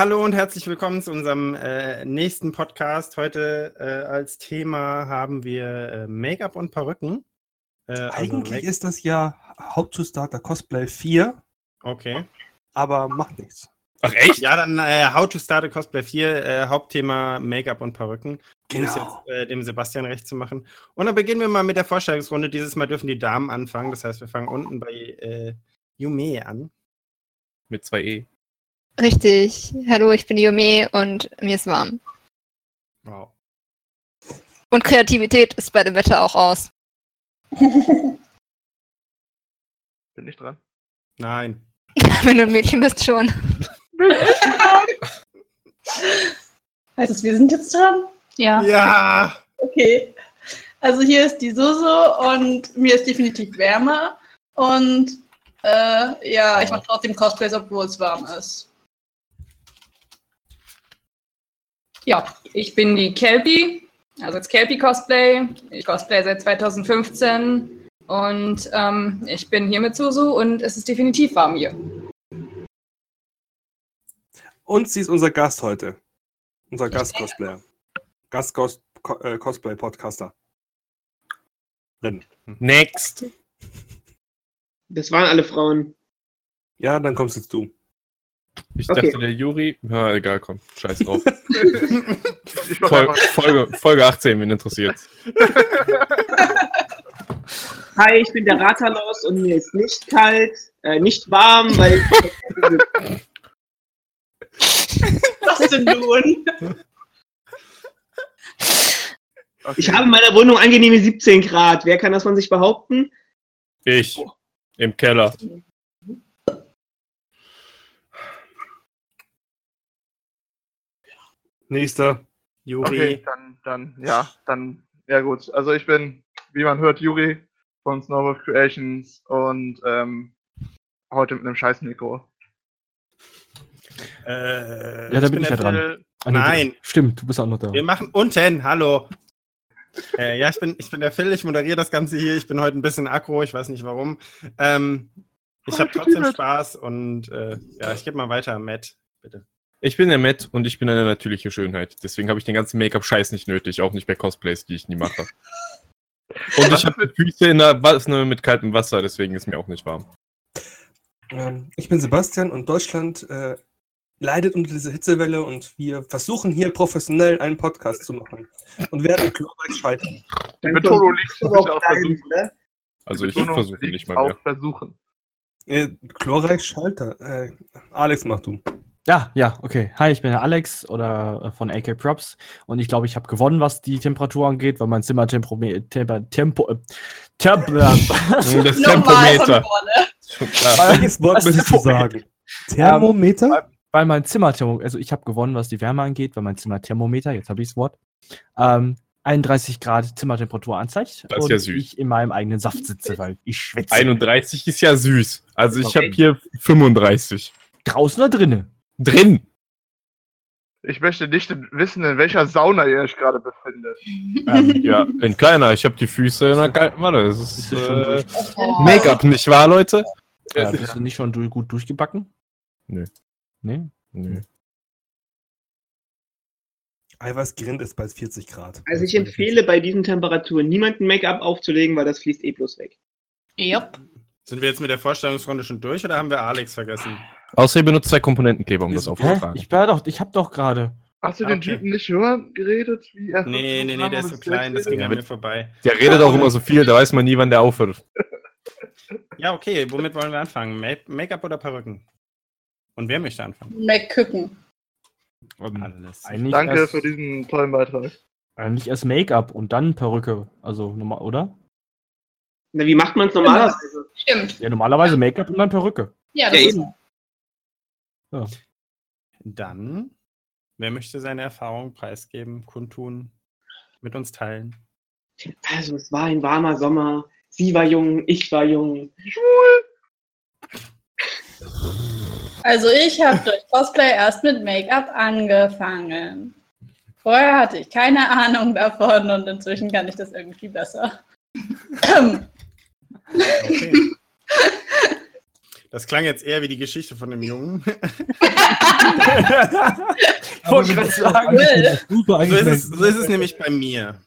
hallo und herzlich willkommen zu unserem äh, nächsten Podcast. Heute äh, als Thema haben wir äh, Make-up und Perücken. Äh, also Eigentlich Make ist das ja How to Start a Cosplay 4. Okay. Aber macht nichts. Ach echt? Ja, dann äh, How to Start a Cosplay 4, äh, Hauptthema Make-up und Perücken. Genau. Um es jetzt äh, dem Sebastian recht zu machen. Und dann beginnen wir mal mit der Vorstellungsrunde. Dieses Mal dürfen die Damen anfangen. Das heißt, wir fangen unten bei äh, Yume an. Mit zwei E. Richtig. Hallo, ich bin Yume und mir ist warm. Wow. Und Kreativität ist bei dem Wetter auch aus. bin ich dran? Nein. Wenn du ein Mädchen bist, schon. heißt es, wir sind jetzt dran? Ja. Ja. Okay. Also hier ist die Suso und mir ist definitiv wärmer. Und äh, ja, ich mache trotzdem Cosplays, obwohl es warm ist. Ja, ich bin die Kelpie, also jetzt Kelpie Cosplay. Ich cosplay seit 2015 und ähm, ich bin hier mit Susu und es ist definitiv warm hier. Und sie ist unser Gast heute. Unser Gast-Cosplayer. Gast-Cosplay-Podcaster. Äh, Next. Das waren alle Frauen. Ja, dann kommst jetzt du. Ich okay. dachte, der Juri. Ja, egal, komm. Scheiß drauf. Folge, Folge, Folge 18, wen interessiert. Hi, ich bin der Ratalos und mir ist nicht kalt, äh, nicht warm, weil. Was denn nun? Okay. Ich habe in meiner Wohnung angenehme 17 Grad. Wer kann das von sich behaupten? Ich. Im Keller. Nächster. Juri. Okay, dann, dann, ja, dann, ja gut. Also ich bin, wie man hört, Juri von Snowball Creations und ähm, heute mit einem scheiß Mikro. Äh, ja, da bin ich ja dran. Ah, nee, Nein. Stimmt, du bist auch noch da. Wir machen unten, hallo. äh, ja, ich bin, ich bin der Phil, ich moderiere das Ganze hier. Ich bin heute ein bisschen aggro, ich weiß nicht warum. Ähm, ich habe trotzdem Spaß und äh, ja, ich gebe mal weiter, Matt, bitte. Ich bin der Matt und ich bin eine natürliche Schönheit. Deswegen habe ich den ganzen Make-up-Scheiß nicht nötig, auch nicht bei Cosplays, die ich nie mache. Und ich habe Füße in der Wasser mit kaltem Wasser, deswegen ist mir auch nicht warm. Ähm, ich bin Sebastian und Deutschland äh, leidet unter dieser Hitzewelle und wir versuchen hier professionell einen Podcast zu machen und werden glorreich scheitern. Die Betonung liegt auf versuchen. Ne? Also ich versuche nicht mal mehr. versuchen. Äh, glorreich Schalter. Äh, Alex, mach du. Ja, ja, okay. Hi, ich bin der Alex oder äh, von AK Props und ich glaube, ich habe gewonnen, was die Temperatur angeht, weil mein Zimmer Tempo, Tempo, Tempo Tempo das Tempometer. Welches Wort müsstest du sagen? Thermometer? Ähm, weil mein Zimmer, also ich habe gewonnen, was die Wärme angeht, weil mein Zimmer Thermometer, jetzt habe ich das Wort, ähm, 31 Grad Zimmertemperatur anzeigt das ist und ja süß. ich in meinem eigenen Saft sitze, weil ich schwitze. 31 ist ja süß. Also ich okay. habe hier 35. Draußen oder drinnen? Drin. Ich möchte nicht wissen, in welcher Sauna ihr euch gerade befindet. ähm, ja, in kleiner. Ich habe die Füße in einer kalten Warte, Das ist äh, Make-up, nicht wahr, Leute? Ja, bist du nicht schon gut durchgebacken? Nö. Nee? Nö. Eiweißgrind ist bei 40 Grad. Also ich empfehle bei diesen Temperaturen niemanden Make-up aufzulegen, weil das fließt eh bloß weg. Yep. Sind wir jetzt mit der Vorstellungsrunde schon durch oder haben wir Alex vergessen? Außer ihr benutzt zwei Komponentenkleber, um das aufzutragen. Ich war doch, ich hab doch gerade. Hast du den okay. Typen nicht hören geredet? Wie er nee, nee, nee, der ist so klein, das ging an mir vorbei. Der redet auch immer so viel, da weiß man nie, wann der aufhört. Ja, okay, womit wollen wir anfangen? Make-up oder Perücken? Und wer möchte anfangen? McCücken. Alles. Danke erst, für diesen tollen Beitrag. Eigentlich erst Make-up und dann Perücke, also normal, oder? Na, wie macht man es normalerweise? Stimmt. Ja, normalerweise Make-up und dann Perücke. Ja, das ja, eben. Ja. Dann, wer möchte seine Erfahrung preisgeben, kundtun, mit uns teilen? Also, es war ein warmer Sommer. Sie war jung, ich war jung. Schwul. Also, ich habe durch Cosplay erst mit Make-up angefangen. Vorher hatte ich keine Ahnung davon und inzwischen kann ich das irgendwie besser. Okay. Das klang jetzt eher wie die Geschichte von dem Jungen. Wollte gerade sagen. Super So ist, es, eigentlich. so ist es nämlich bei mir.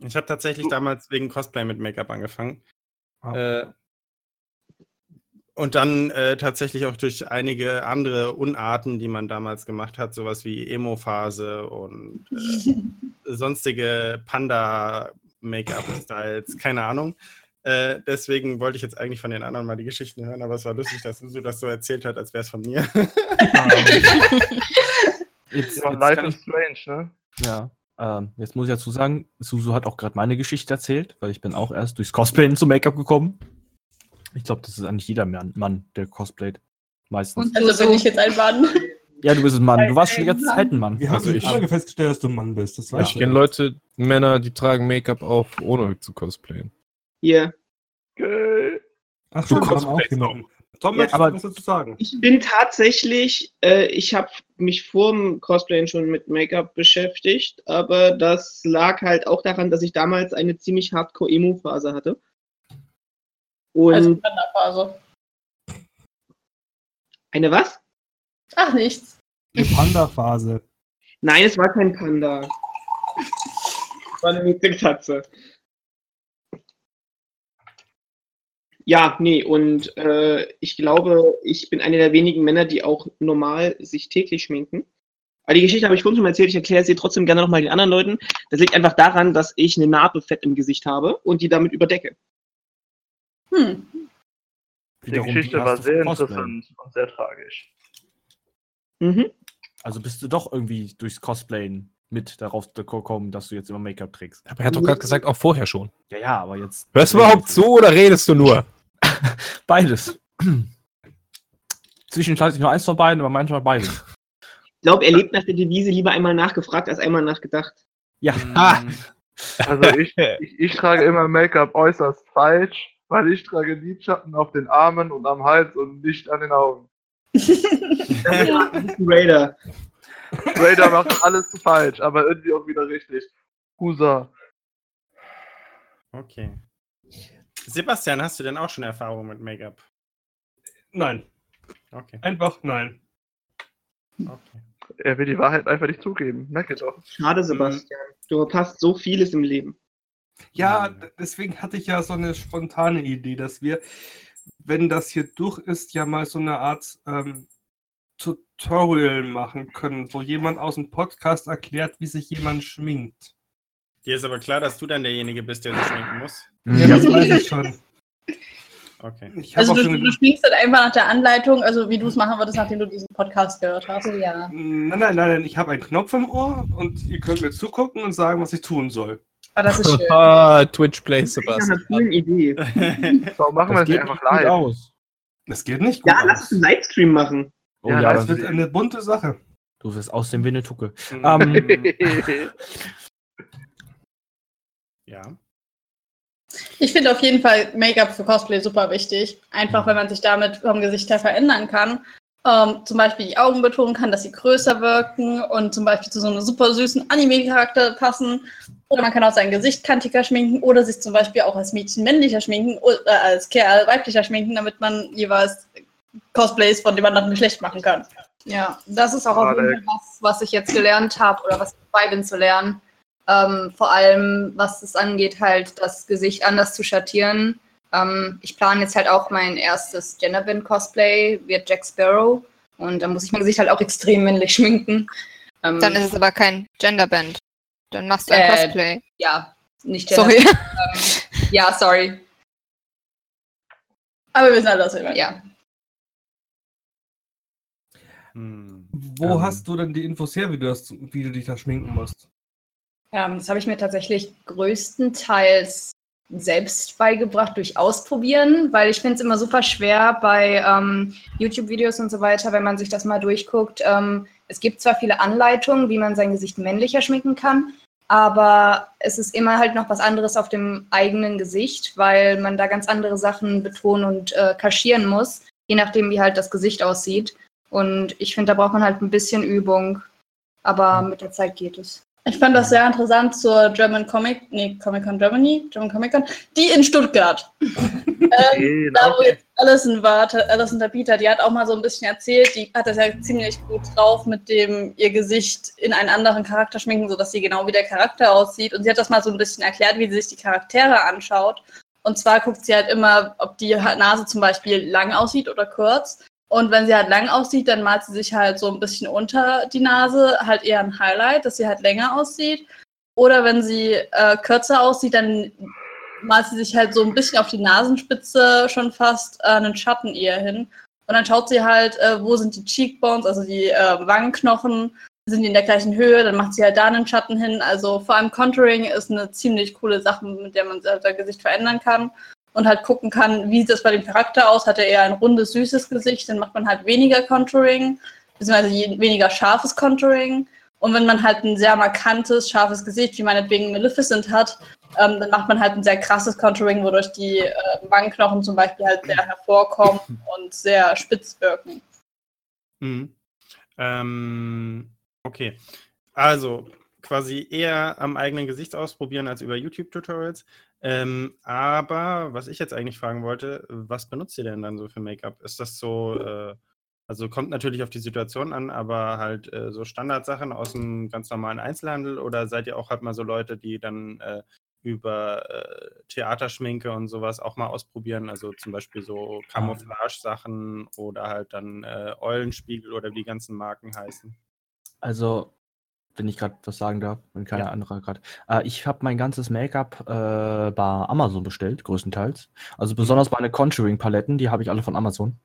Ich habe tatsächlich damals wegen Cosplay mit Make-up angefangen. Ah. Äh, und dann äh, tatsächlich auch durch einige andere Unarten, die man damals gemacht hat, sowas wie Emo-Phase und äh, sonstige Panda-Make-up-Styles, keine Ahnung. Äh, deswegen wollte ich jetzt eigentlich von den anderen mal die Geschichten hören, aber es war lustig, dass Susu das so erzählt hat, als wäre es von mir. Jetzt, Ja, jetzt Life is ich, strange, ne? ja, ähm, jetzt muss ich dazu sagen, Susu hat auch gerade meine Geschichte erzählt, weil ich bin auch erst durchs Cosplayen zum Make-up gekommen. Ich glaube, das ist eigentlich jeder Mann, Mann der cosplayt. Meistens. Also bin ich jetzt ein Mann. Ja, du bist ein Mann. Du warst schon die ganze Zeit ein Mann. Wir haben Also ich- lange festgestellt, dass du ein Mann bist. Das weißt Ich kenne Leute, Männer, die tragen Make-up auf, ohne zu cosplayen. Hier. Geil. Ach, Du haben auch jemanden. Tom, Ja, aber- du was dazu sagen? Ich bin tatsächlich, äh, ich habe mich vor dem Cosplayen schon mit Make-up beschäftigt, aber das lag halt auch daran, dass ich damals eine ziemlich Hardcore-Emo-Phase hatte. Und Also Panda-Phase. eine was? Ach, nichts. Die Panda-Phase. Nein, es war kein Panda. Es war eine Mixing-Katze. Ja, nee, und äh, ich glaube, ich bin einer der wenigen Männer, die auch normal sich täglich schminken. Aber die Geschichte habe ich vorhin schon mal erzählt, ich erkläre sie trotzdem gerne nochmal den anderen Leuten. Das liegt einfach daran, dass ich eine Narbe fett im Gesicht habe und die damit überdecke. Hm. Die Wiederum, Geschichte war sehr interessant und sehr tragisch. Mhm. Also bist du doch irgendwie durchs Cosplayen mit darauf gekommen, dass du jetzt immer Make-up trägst. Aber er hat doch gerade gesagt, auch vorher schon. Ja, ja, aber jetzt. Hörst du überhaupt zu oder redest du nur? Beides. Zwischenzeitlich nur eins von beiden, aber manchmal beides. Ich glaube, er lebt nach der Devise lieber einmal nachgefragt als einmal nachgedacht. Ja. Ah. Also ich, ich, ich trage immer Make-up äußerst falsch, weil ich trage Lidschatten auf den Armen und am Hals und nicht an den Augen. Raider. Raider macht alles falsch, aber irgendwie auch wieder richtig. Husa. Okay. Sebastian, hast du denn auch schon Erfahrung mit Make-up? Nein, Okay. einfach nein. okay. Er will die Wahrheit einfach nicht zugeben. Merke doch. Schade, Sebastian. Du verpasst so vieles im Leben. Ja, Mhm. deswegen hatte ich ja so eine spontane Idee, dass wir, wenn das hier durch ist, ja mal so eine Art ähm, Tutorial machen können, wo jemand aus dem Podcast erklärt, wie sich jemand schminkt. Dir ist aber klar, dass du dann derjenige bist, der sich schminken muss. Ja, das weiß ich schon. Okay. Ich Also du, du schminkst dann einfach nach der Anleitung, also wie du es machen würdest, nachdem du diesen Podcast gehört hast. ja. Nein, nein, nein, nein, ich habe einen Knopf im Ohr und ihr könnt mir zugucken und sagen, was ich tun soll. Aber das ist schön. Ah, Twitch Play Das ist coolen Sebastian. Idee. Warum machen wir Das das geht nicht nicht einfach live? aus. Das geht nicht gut Ja, lass aus. uns einen Livestream machen. Oh Ja, ja, Das wird eine bunte Sache. du wirst aus dem Winnetucke. Mhm. Ähm, ja. Ich finde auf jeden Fall Make-up für Cosplay super wichtig. Einfach, wenn man sich damit vom Gesicht her verändern kann. Ähm, zum Beispiel die Augen betonen kann, dass sie größer wirken und zum Beispiel zu so einem super süßen Anime-Charakter passen. Oder man kann auch sein Gesicht kantiger schminken oder sich zum Beispiel auch als Mädchen männlicher schminken oder als Kerl weiblicher schminken, damit man jeweils Cosplays von dem anderen Geschlecht machen kann. Ja, das ist auch auf jeden Fall was, was ich jetzt gelernt habe oder was ich dabei bin zu lernen. Ähm, vor allem, was es angeht, halt das Gesicht anders zu schattieren. Ähm, ich plane jetzt halt auch mein erstes Genderbend-Cosplay, wird Jack Sparrow. Und da muss ich mein Gesicht halt auch extrem männlich schminken. Ähm, Dann ist es aber kein Genderband. Dann machst du ein Äh, Cosplay. ja, nicht Sorry. Genderband. Ähm, ja, sorry. Aber wir wissen alle, was wir meinen. Ja. Hm. Wo Ähm. hast du denn die Infos her, wie du, das, wie du dich da schminken musst? Ähm, das habe ich mir tatsächlich größtenteils selbst beigebracht durch Ausprobieren, weil ich finde es immer super schwer bei ähm, YouTube-Videos und so weiter, wenn man sich das mal durchguckt. Ähm, es gibt zwar viele Anleitungen, wie man sein Gesicht männlicher schminken kann, aber es ist immer halt noch was anderes auf dem eigenen Gesicht, weil man da ganz andere Sachen betonen und äh, kaschieren muss, je nachdem, wie halt das Gesicht aussieht. Und ich finde, da braucht man halt ein bisschen Übung, aber mit der Zeit geht es. Ich fand das sehr interessant zur German Comic, nee, Comic Con Germany, German Comic Con, die in Stuttgart. ähm, da wo jetzt Alison war, Alison Tabita, die hat auch mal so ein bisschen erzählt, die hat das ja ziemlich gut drauf mit dem ihr Gesicht in einen anderen Charakter schminken, sodass sie genau wie der Charakter aussieht. Und sie hat das mal so ein bisschen erklärt, wie sie sich die Charaktere anschaut. Und zwar guckt sie halt immer, ob die Nase zum Beispiel lang aussieht oder kurz. Und wenn sie halt lang aussieht, dann malt sie sich halt so ein bisschen unter die Nase, halt eher ein Highlight, dass sie halt länger aussieht. Oder wenn sie äh, kürzer aussieht, dann malt sie sich halt so ein bisschen auf die Nasenspitze schon fast äh, einen Schatten eher hin. Und dann schaut sie halt, äh, wo sind die Cheekbones, also die äh, Wangenknochen, sind die in der gleichen Höhe, dann macht sie halt da einen Schatten hin. Also vor allem Contouring ist eine ziemlich coole Sache, mit der man sein Gesicht verändern kann und halt gucken kann, wie sieht das bei dem Charakter aus. Hat er eher ein rundes, süßes Gesicht, dann macht man halt weniger Contouring, beziehungsweise weniger scharfes Contouring. Und wenn man halt ein sehr markantes, scharfes Gesicht, wie meinetwegen Maleficent hat, ähm, dann macht man halt ein sehr krasses Contouring, wodurch die äh, Wangenknochen zum Beispiel halt sehr hervorkommen und sehr spitz wirken. Mhm. Ähm, okay. Also quasi eher am eigenen Gesicht ausprobieren als über YouTube-Tutorials. Ähm, aber was ich jetzt eigentlich fragen wollte, was benutzt ihr denn dann so für Make-up? Ist das so, äh, also kommt natürlich auf die Situation an, aber halt äh, so Standardsachen aus dem ganz normalen Einzelhandel oder seid ihr auch halt mal so Leute, die dann äh, über äh, Theaterschminke und sowas auch mal ausprobieren? Also zum Beispiel so Camouflage-Sachen oder halt dann äh, Eulenspiegel oder wie die ganzen Marken heißen? Also wenn ich gerade was sagen darf, wenn keiner ja. andere gerade. Äh, ich habe mein ganzes Make-up äh, bei Amazon bestellt, größtenteils. Also besonders meine Contouring-Paletten, die habe ich alle von Amazon.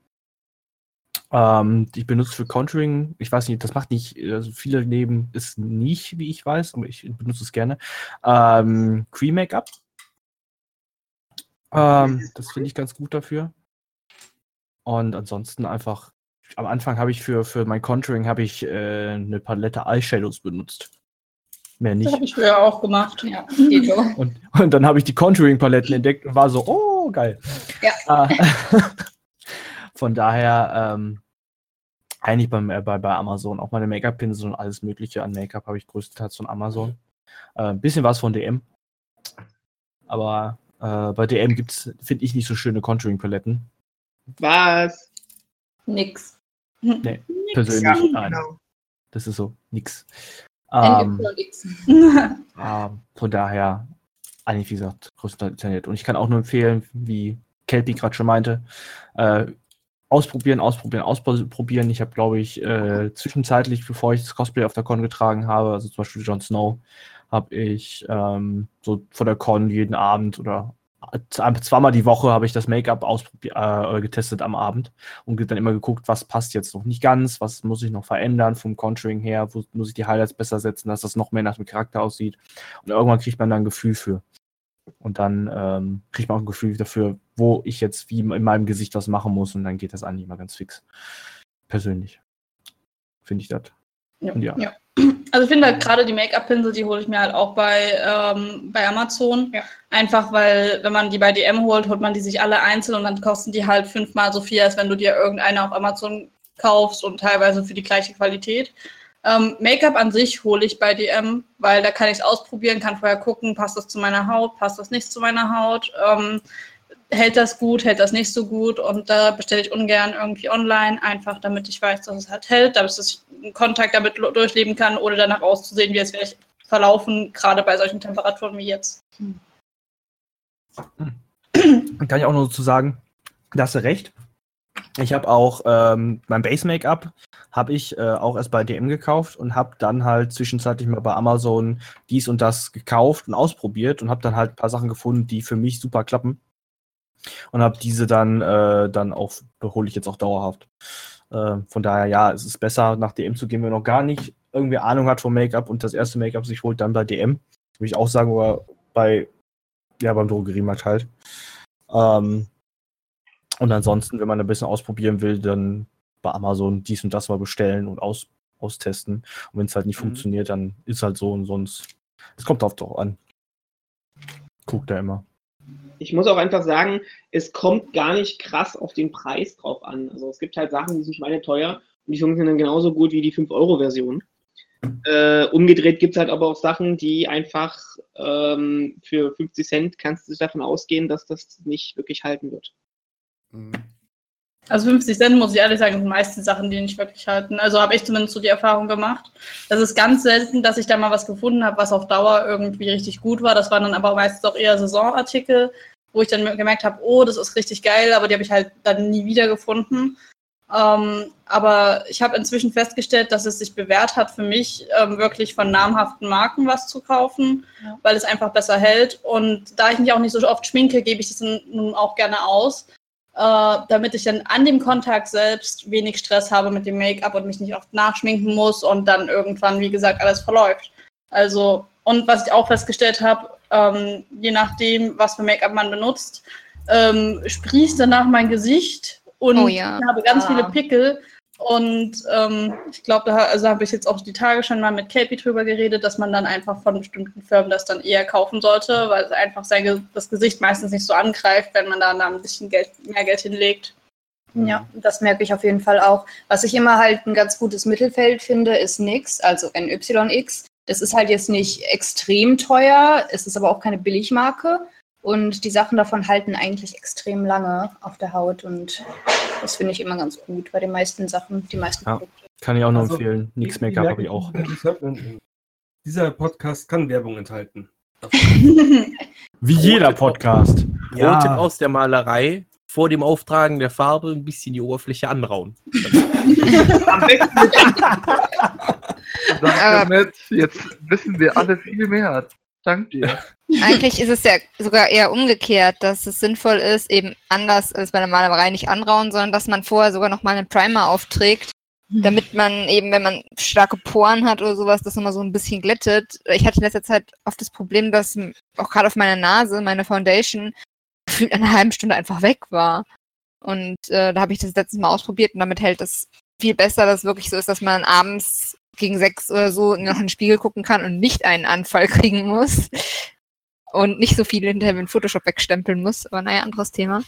Ähm, ich benutze für Contouring, ich weiß nicht, das macht nicht, also viele nehmen es nicht, wie ich weiß, aber ich benutze es gerne. Ähm, Cream Make-up. Ähm, das finde ich ganz gut dafür. Und ansonsten einfach am Anfang habe ich für, für mein Contouring habe ich äh, eine Palette Eyeshadows benutzt. Mehr nicht. Das habe ich früher auch gemacht, ja. und, und dann habe ich die Contouring-Paletten entdeckt und war so, oh, geil. Ja. Äh, von daher, ähm, eigentlich beim, äh, bei, bei Amazon, auch meine Make-up-Pinsel und alles Mögliche an Make-up habe ich größtenteils von Amazon. Ein äh, bisschen was von DM. Aber äh, bei DM gibt es, finde ich, nicht so schöne Contouring-Paletten. Was? Nix. Nee, persönlich ja. Genau. Das ist so, nix. Ähm, ähm, von daher, eigentlich wie gesagt, größtenteils internet. Und ich kann auch nur empfehlen, wie Kelpie gerade schon meinte, äh, ausprobieren, ausprobieren, ausprobieren. Ich habe, glaube ich, äh, zwischenzeitlich, bevor ich das Cosplay auf der Con getragen habe, also zum Beispiel Jon Snow, habe ich ähm, so vor der Con jeden Abend oder zweimal die Woche habe ich das Make-up äh, getestet am Abend und dann immer geguckt, was passt jetzt noch nicht ganz, was muss ich noch verändern vom Contouring her, wo muss ich die Highlights besser setzen, dass das noch mehr nach dem Charakter aussieht. Und irgendwann kriegt man dann ein Gefühl für. Und dann ähm, kriegt man auch ein Gefühl dafür, wo ich jetzt wie in meinem Gesicht was machen muss und dann geht das eigentlich mal ganz fix. Persönlich. Finde ich das. Ja. ja. ja. Also ich finde halt gerade die Make-up-Pinsel, die hole ich mir halt auch bei, ähm, bei Amazon. Ja. Einfach weil, wenn man die bei DM holt, holt man die sich alle einzeln und dann kosten die halt fünfmal so viel, als wenn du dir irgendeine auf Amazon kaufst und teilweise für die gleiche Qualität. Ähm, Make-up an sich hole ich bei DM, weil da kann ich es ausprobieren, kann vorher gucken, passt das zu meiner Haut, passt das nicht zu meiner Haut. Ähm, hält das gut, hält das nicht so gut und da bestelle ich ungern irgendwie online, einfach damit ich weiß, dass es halt hält, damit ich einen Kontakt damit durchleben kann, ohne danach auszusehen, wie es vielleicht verlaufen, gerade bei solchen Temperaturen wie jetzt. Hm. Kann ich auch nur dazu sagen, da du recht. Ich habe auch ähm, mein Base Make-up habe ich äh, auch erst bei DM gekauft und habe dann halt zwischenzeitlich mal bei Amazon dies und das gekauft und ausprobiert und habe dann halt ein paar Sachen gefunden, die für mich super klappen und habe diese dann, äh, dann auch, hole ich jetzt auch dauerhaft. Äh, von daher, ja, es ist besser, nach DM zu gehen, wenn man noch gar nicht irgendwie Ahnung hat vom Make-up und das erste Make-up sich holt, dann bei DM. Würde ich auch sagen, oder bei, ja, beim Drogeriemarkt halt. Ähm, und ansonsten, wenn man ein bisschen ausprobieren will, dann bei Amazon dies und das mal bestellen und aus, austesten. Und wenn es halt nicht mhm. funktioniert, dann ist halt so und sonst. Es kommt oft drauf an. Guckt er immer ich muss auch einfach sagen, es kommt gar nicht krass auf den Preis drauf an. Also es gibt halt Sachen, die sind schweineteuer und die funktionieren genauso gut wie die 5-Euro-Version. Äh, umgedreht gibt es halt aber auch Sachen, die einfach ähm, für 50 Cent kannst du davon ausgehen, dass das nicht wirklich halten wird. Mhm. Also 50 Cent, muss ich ehrlich sagen, sind die meisten Sachen, die nicht wirklich halten. Also habe ich zumindest so die Erfahrung gemacht. Das ist ganz selten, dass ich da mal was gefunden habe, was auf Dauer irgendwie richtig gut war. Das waren dann aber meistens auch eher Saisonartikel, wo ich dann gemerkt habe, oh, das ist richtig geil, aber die habe ich halt dann nie wieder gefunden. Ähm, aber ich habe inzwischen festgestellt, dass es sich bewährt hat, für mich ähm, wirklich von namhaften Marken was zu kaufen, ja. weil es einfach besser hält. Und da ich mich auch nicht so oft schminke, gebe ich das nun auch gerne aus äh, damit ich dann an dem Kontakt selbst wenig Stress habe mit dem Make-up und mich nicht oft nachschminken muss und dann irgendwann, wie gesagt, alles verläuft. Also, und was ich auch festgestellt habe, ähm, je nachdem, was für Make-up man benutzt, ähm, sprießt danach mein Gesicht und oh ja. ich habe ganz ah. viele Pickel und ähm, ich glaube, da also habe ich jetzt auch die Tage schon mal mit Kelpie drüber geredet, dass man dann einfach von bestimmten Firmen das dann eher kaufen sollte, weil es einfach sein, das Gesicht meistens nicht so angreift, wenn man da ein bisschen Geld, mehr Geld hinlegt. Ja, das merke ich auf jeden Fall auch. Was ich immer halt ein ganz gutes Mittelfeld finde, ist NYX, also NYX. Das ist halt jetzt nicht extrem teuer, es ist aber auch keine Billigmarke. Und die Sachen davon halten eigentlich extrem lange auf der Haut und das finde ich immer ganz gut bei den meisten Sachen, die meisten ja, Produkte. Kann ich auch nur also, empfehlen. Nix Make-up habe ich auch. Dieser Podcast kann Werbung enthalten. Wie jeder Podcast. Ja. Rote aus der Malerei vor dem Auftragen der Farbe ein bisschen die Oberfläche anrauen. damit, jetzt wissen wir alle viel mehr. Dank dir. Eigentlich ist es ja sogar eher umgekehrt, dass es sinnvoll ist, eben anders als bei der Malerei nicht anrauen, sondern dass man vorher sogar nochmal einen Primer aufträgt, damit man eben, wenn man starke Poren hat oder sowas, das nochmal so ein bisschen glättet. Ich hatte in letzter Zeit oft das Problem, dass auch gerade auf meiner Nase meine Foundation gefühlt eine halbe Stunde einfach weg war. Und äh, da habe ich das letztes Mal ausprobiert und damit hält das viel besser, dass es wirklich so ist, dass man abends gegen sechs oder so noch in den Spiegel gucken kann und nicht einen Anfall kriegen muss. Und nicht so viel hinterher mit Photoshop wegstempeln muss. Aber naja, anderes Thema.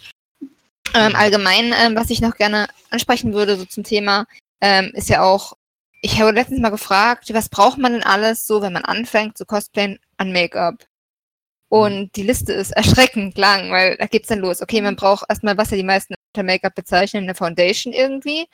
Ähm, allgemein, ähm, was ich noch gerne ansprechen würde, so zum Thema, ähm, ist ja auch, ich habe letztens mal gefragt, was braucht man denn alles so, wenn man anfängt zu cosplayen an Make-up? Und die Liste ist erschreckend lang, weil da geht's dann los. Okay, man braucht erstmal, was ja die meisten unter Make-up bezeichnen, eine Foundation irgendwie.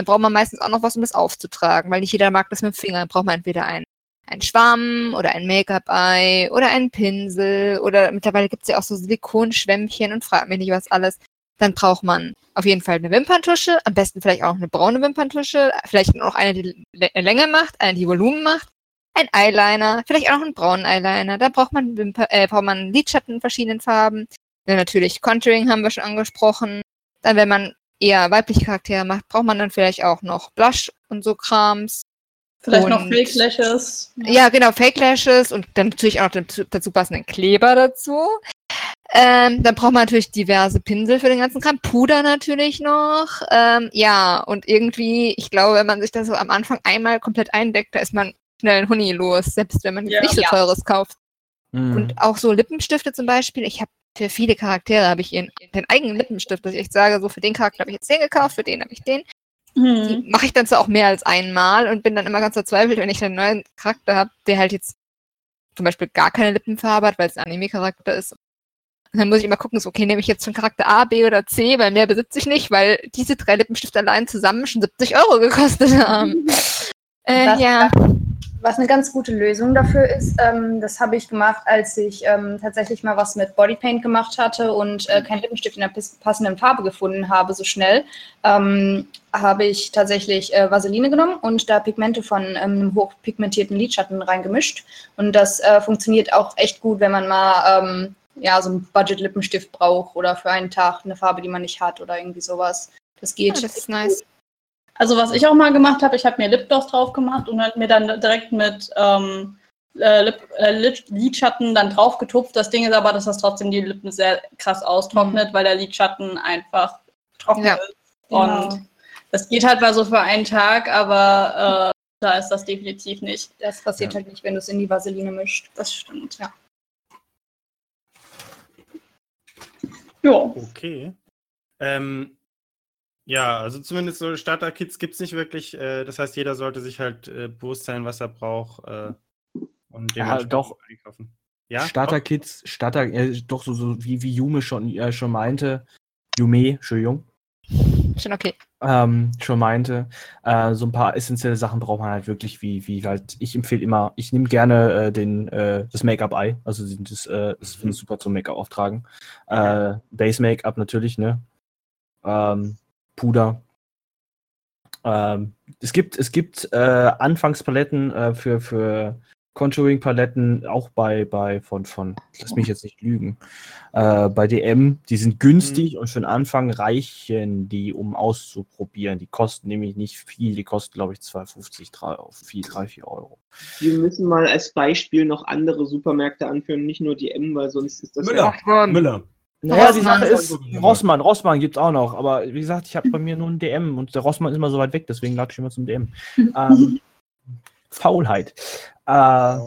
Dann braucht man meistens auch noch was, um das aufzutragen, weil nicht jeder mag das mit dem Finger. Dann braucht man entweder einen, einen Schwamm oder ein Make-up-Ei oder einen Pinsel oder mittlerweile gibt es ja auch so Silikonschwämmchen und fragt mich nicht was alles. Dann braucht man auf jeden Fall eine Wimperntusche, am besten vielleicht auch eine braune Wimperntusche, vielleicht noch eine, die Länge macht, eine, die Volumen macht, ein Eyeliner, vielleicht auch noch einen braunen Eyeliner. Da braucht man, Wimper, äh, braucht man Lidschatten in verschiedenen Farben. Dann natürlich Contouring haben wir schon angesprochen. Dann, wenn man eher weibliche Charaktere macht, braucht man dann vielleicht auch noch Blush und so Krams. Vielleicht und, noch Fake Lashes. Ja. genau, Fake Lashes und dann natürlich auch noch dazu, dazu passenden Kleber dazu. Ähm, dann braucht man natürlich diverse Pinsel für den ganzen Kram, Puder natürlich noch. Ähm, ja, und irgendwie, ich glaube, wenn man sich das so am Anfang einmal komplett eindeckt, da ist man schnell ein Huni los, selbst wenn man ja. nicht so teures kauft. Mhm. Und auch so Lippenstifte zum Beispiel. Ich habe für viele Charaktere habe ich ihren, den eigenen Lippenstift, dass ich echt sage, so für den Charakter habe ich jetzt den gekauft, für den habe ich den. Mhm. Die mache ich dann zwar auch mehr als einmal und bin dann immer ganz verzweifelt, wenn ich einen neuen Charakter habe, der halt jetzt zum Beispiel gar keine Lippenfarbe hat, weil es ein Anime-Charakter ist. Und dann muss ich immer gucken, so, okay, nehme ich jetzt schon Charakter A, B oder C, weil mehr besitze ich nicht, weil diese drei Lippenstifte allein zusammen schon 70 Euro gekostet haben. äh, ja. Was eine ganz gute Lösung dafür ist, ähm, das habe ich gemacht, als ich ähm, tatsächlich mal was mit Bodypaint gemacht hatte und äh, keinen Lippenstift in der passenden Farbe gefunden habe, so schnell, ähm, habe ich tatsächlich äh, Vaseline genommen und da Pigmente von ähm, einem hochpigmentierten Lidschatten reingemischt. Und das äh, funktioniert auch echt gut, wenn man mal ähm, ja, so einen Budget-Lippenstift braucht oder für einen Tag eine Farbe, die man nicht hat oder irgendwie sowas. Das geht. Ja, das ist nice. Gut. Also was ich auch mal gemacht habe, ich habe mir Lipgloss drauf gemacht und mir dann direkt mit ähm, äh, Lip, äh, Lidschatten dann drauf getupft. Das Ding ist aber, dass das trotzdem die Lippen sehr krass austrocknet, mhm. weil der Lidschatten einfach trocken ja. ist. Und genau. das geht halt mal so für einen Tag, aber äh, da ist das definitiv nicht. Das passiert ja. halt nicht, wenn du es in die Vaseline mischt. Das stimmt, ja. Ja. Okay. Ähm, Ja, also zumindest so Starter-Kits gibt es nicht wirklich. Äh, das heißt, jeder sollte sich halt äh, bewusst sein, was er braucht äh, und Ja, doch. einkaufen. Ja, Starter-Kits, Starter, äh, doch so, so wie, wie Yume schon, äh, schon meinte, Yume, Entschuldigung, Schon okay. ähm, schon meinte, äh, so ein paar essentielle Sachen braucht man halt wirklich, wie, wie halt, ich empfehle immer, ich nehme gerne äh, den, äh, das Make-up-Eye, also das, äh, das finde ich super zum Make-up auftragen. Äh, Base-Make-up natürlich, ne? Ähm, Puder. Ähm, es gibt, es gibt äh, Anfangspaletten äh, für, für Contouring-Paletten, auch bei, bei von, von, lass mich jetzt nicht lügen, äh, bei DM, die sind günstig und für den Anfang reichen die, um auszuprobieren. Die kosten nämlich nicht viel, die kosten, glaube ich, 2,50, 3, 4, 3, 4 Euro. Wir müssen mal als Beispiel noch andere Supermärkte anführen, nicht nur die M, weil sonst ist das Müller. Müller. Naja, die Rossmann. Sache ist, Rossmann, Rossmann gibt's auch noch, aber wie gesagt, ich habe bei mir nur ein DM und der Rossmann ist immer so weit weg, deswegen lade ich immer zum DM. ähm, Faulheit. Äh,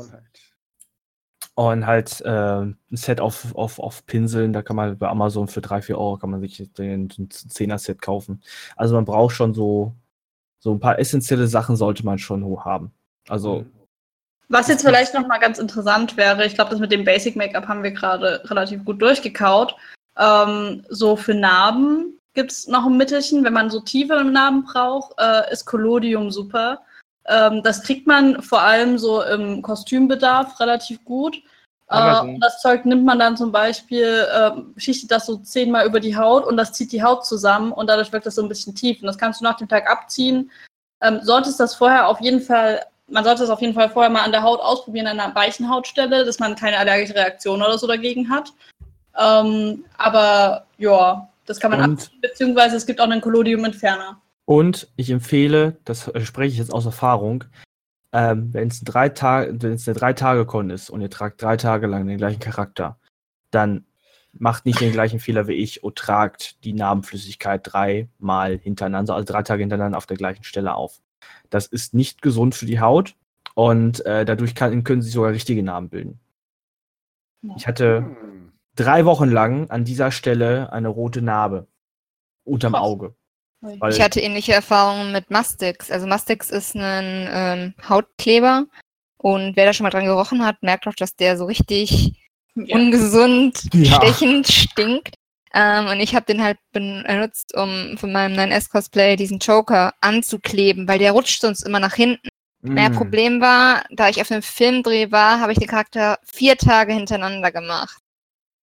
und halt äh, ein Set auf, auf, auf Pinseln, da kann man bei Amazon für 3, 4 Euro kann man sich den, den 10er-Set kaufen. Also man braucht schon so, so ein paar essentielle Sachen sollte man schon hoch haben. Also Was jetzt vielleicht nochmal ganz interessant wäre, ich glaube, das mit dem Basic Make-up haben wir gerade relativ gut durchgekaut. Ähm, so für Narben gibt es noch ein Mittelchen, wenn man so tiefere Narben braucht, äh, ist Collodium super. Ähm, das kriegt man vor allem so im Kostümbedarf relativ gut. Äh, das Zeug nimmt man dann zum Beispiel, äh, schichtet das so zehnmal über die Haut und das zieht die Haut zusammen und dadurch wirkt das so ein bisschen tief. Und das kannst du nach dem Tag abziehen. Ähm, solltest das vorher auf jeden Fall man sollte es auf jeden Fall vorher mal an der Haut ausprobieren, an einer weichen Hautstelle, dass man keine allergische Reaktion oder so dagegen hat. Ähm, aber ja, das kann man abziehen, beziehungsweise es gibt auch einen Collodium-Entferner. Und ich empfehle, das äh, spreche ich jetzt aus Erfahrung, ähm, wenn es drei Tage, wenn es eine drei Tage Con ist und ihr tragt drei Tage lang den gleichen Charakter, dann macht nicht den gleichen Fehler wie ich und tragt die Narbenflüssigkeit dreimal hintereinander, also drei Tage hintereinander auf der gleichen Stelle auf. Das ist nicht gesund für die Haut und äh, dadurch kann, können sich sogar richtige Narben bilden. Ich hatte drei Wochen lang an dieser Stelle eine rote Narbe unterm Krass. Auge. Ich hatte ähnliche Erfahrungen mit Mastix. Also Mastix ist ein ähm, Hautkleber und wer da schon mal dran gerochen hat, merkt auch, dass der so richtig Ja. ungesund, Ja. stechend stinkt. Ähm, und ich habe den halt benutzt, um von meinem 9S-Cosplay diesen Joker anzukleben, weil der rutscht sonst immer nach hinten. Mehr Mm. Problem war, da ich auf einem Filmdreh war, habe ich den Charakter vier Tage hintereinander gemacht.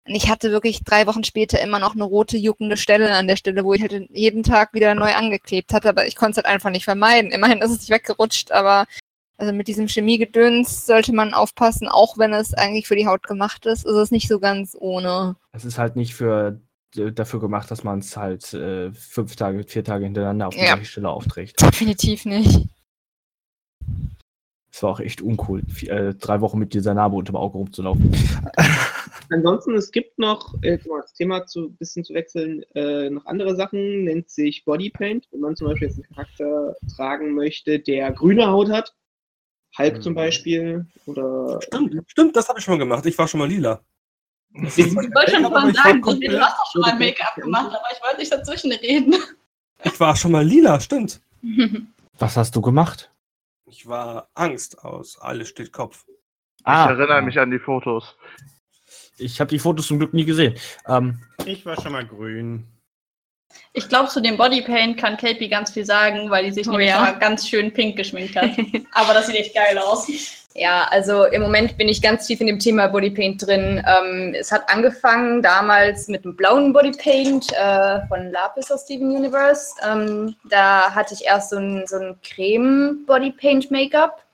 Und ich hatte wirklich drei Wochen später immer noch eine rote, juckende Stelle an der Stelle, wo ich halt jeden Tag wieder neu angeklebt hatte, aber ich konnte es halt einfach nicht vermeiden. Immerhin ist es nicht weggerutscht, aber also mit diesem Chemiegedöns sollte man aufpassen, auch wenn es eigentlich für die Haut gemacht ist, ist es nicht so ganz ohne. Es ist halt nicht für dafür gemacht, dass man es halt äh, fünf Tage, vier Tage hintereinander auf die Ja. gleiche Stelle aufträgt. Definitiv nicht. Es war auch echt uncool, vi- äh, drei Wochen mit dieser Narbe unter dem Auge rumzulaufen. Ansonsten, es gibt noch, äh, um das Thema zu bisschen zu wechseln, äh, noch andere Sachen, nennt sich Bodypaint. Wenn man zum Beispiel jetzt einen Charakter tragen möchte, der grüne Haut hat, Hulk Mhm. zum Beispiel, oder Stimmt, stimmt, das habe ich schon mal gemacht. Ich war schon mal lila. Ich wollte schon ich sagen, so, du hast doch schon mal Make-up gemacht, aber ich wollte nicht dazwischen reden. Ich war schon mal lila, stimmt. Was hast du gemacht? Ich war Angst aus Alles steht Kopf. Ich erinnere mich an die Fotos. Ich habe die Fotos zum Glück nie gesehen. Ähm, Ich war schon mal grün. Ich glaube, zu dem Bodypaint kann Kelpie ganz viel sagen, weil die sich Oh nämlich ja. mal ganz schön pink geschminkt hat. aber das sieht echt geil aus. Ja, also im Moment bin ich ganz tief in dem Thema Bodypaint drin. Ähm, es hat angefangen damals mit einem blauen Bodypaint äh, von Lapis aus Steven Universe. Ähm, da hatte ich erst so ein, so ein Creme-Bodypaint-Make-up.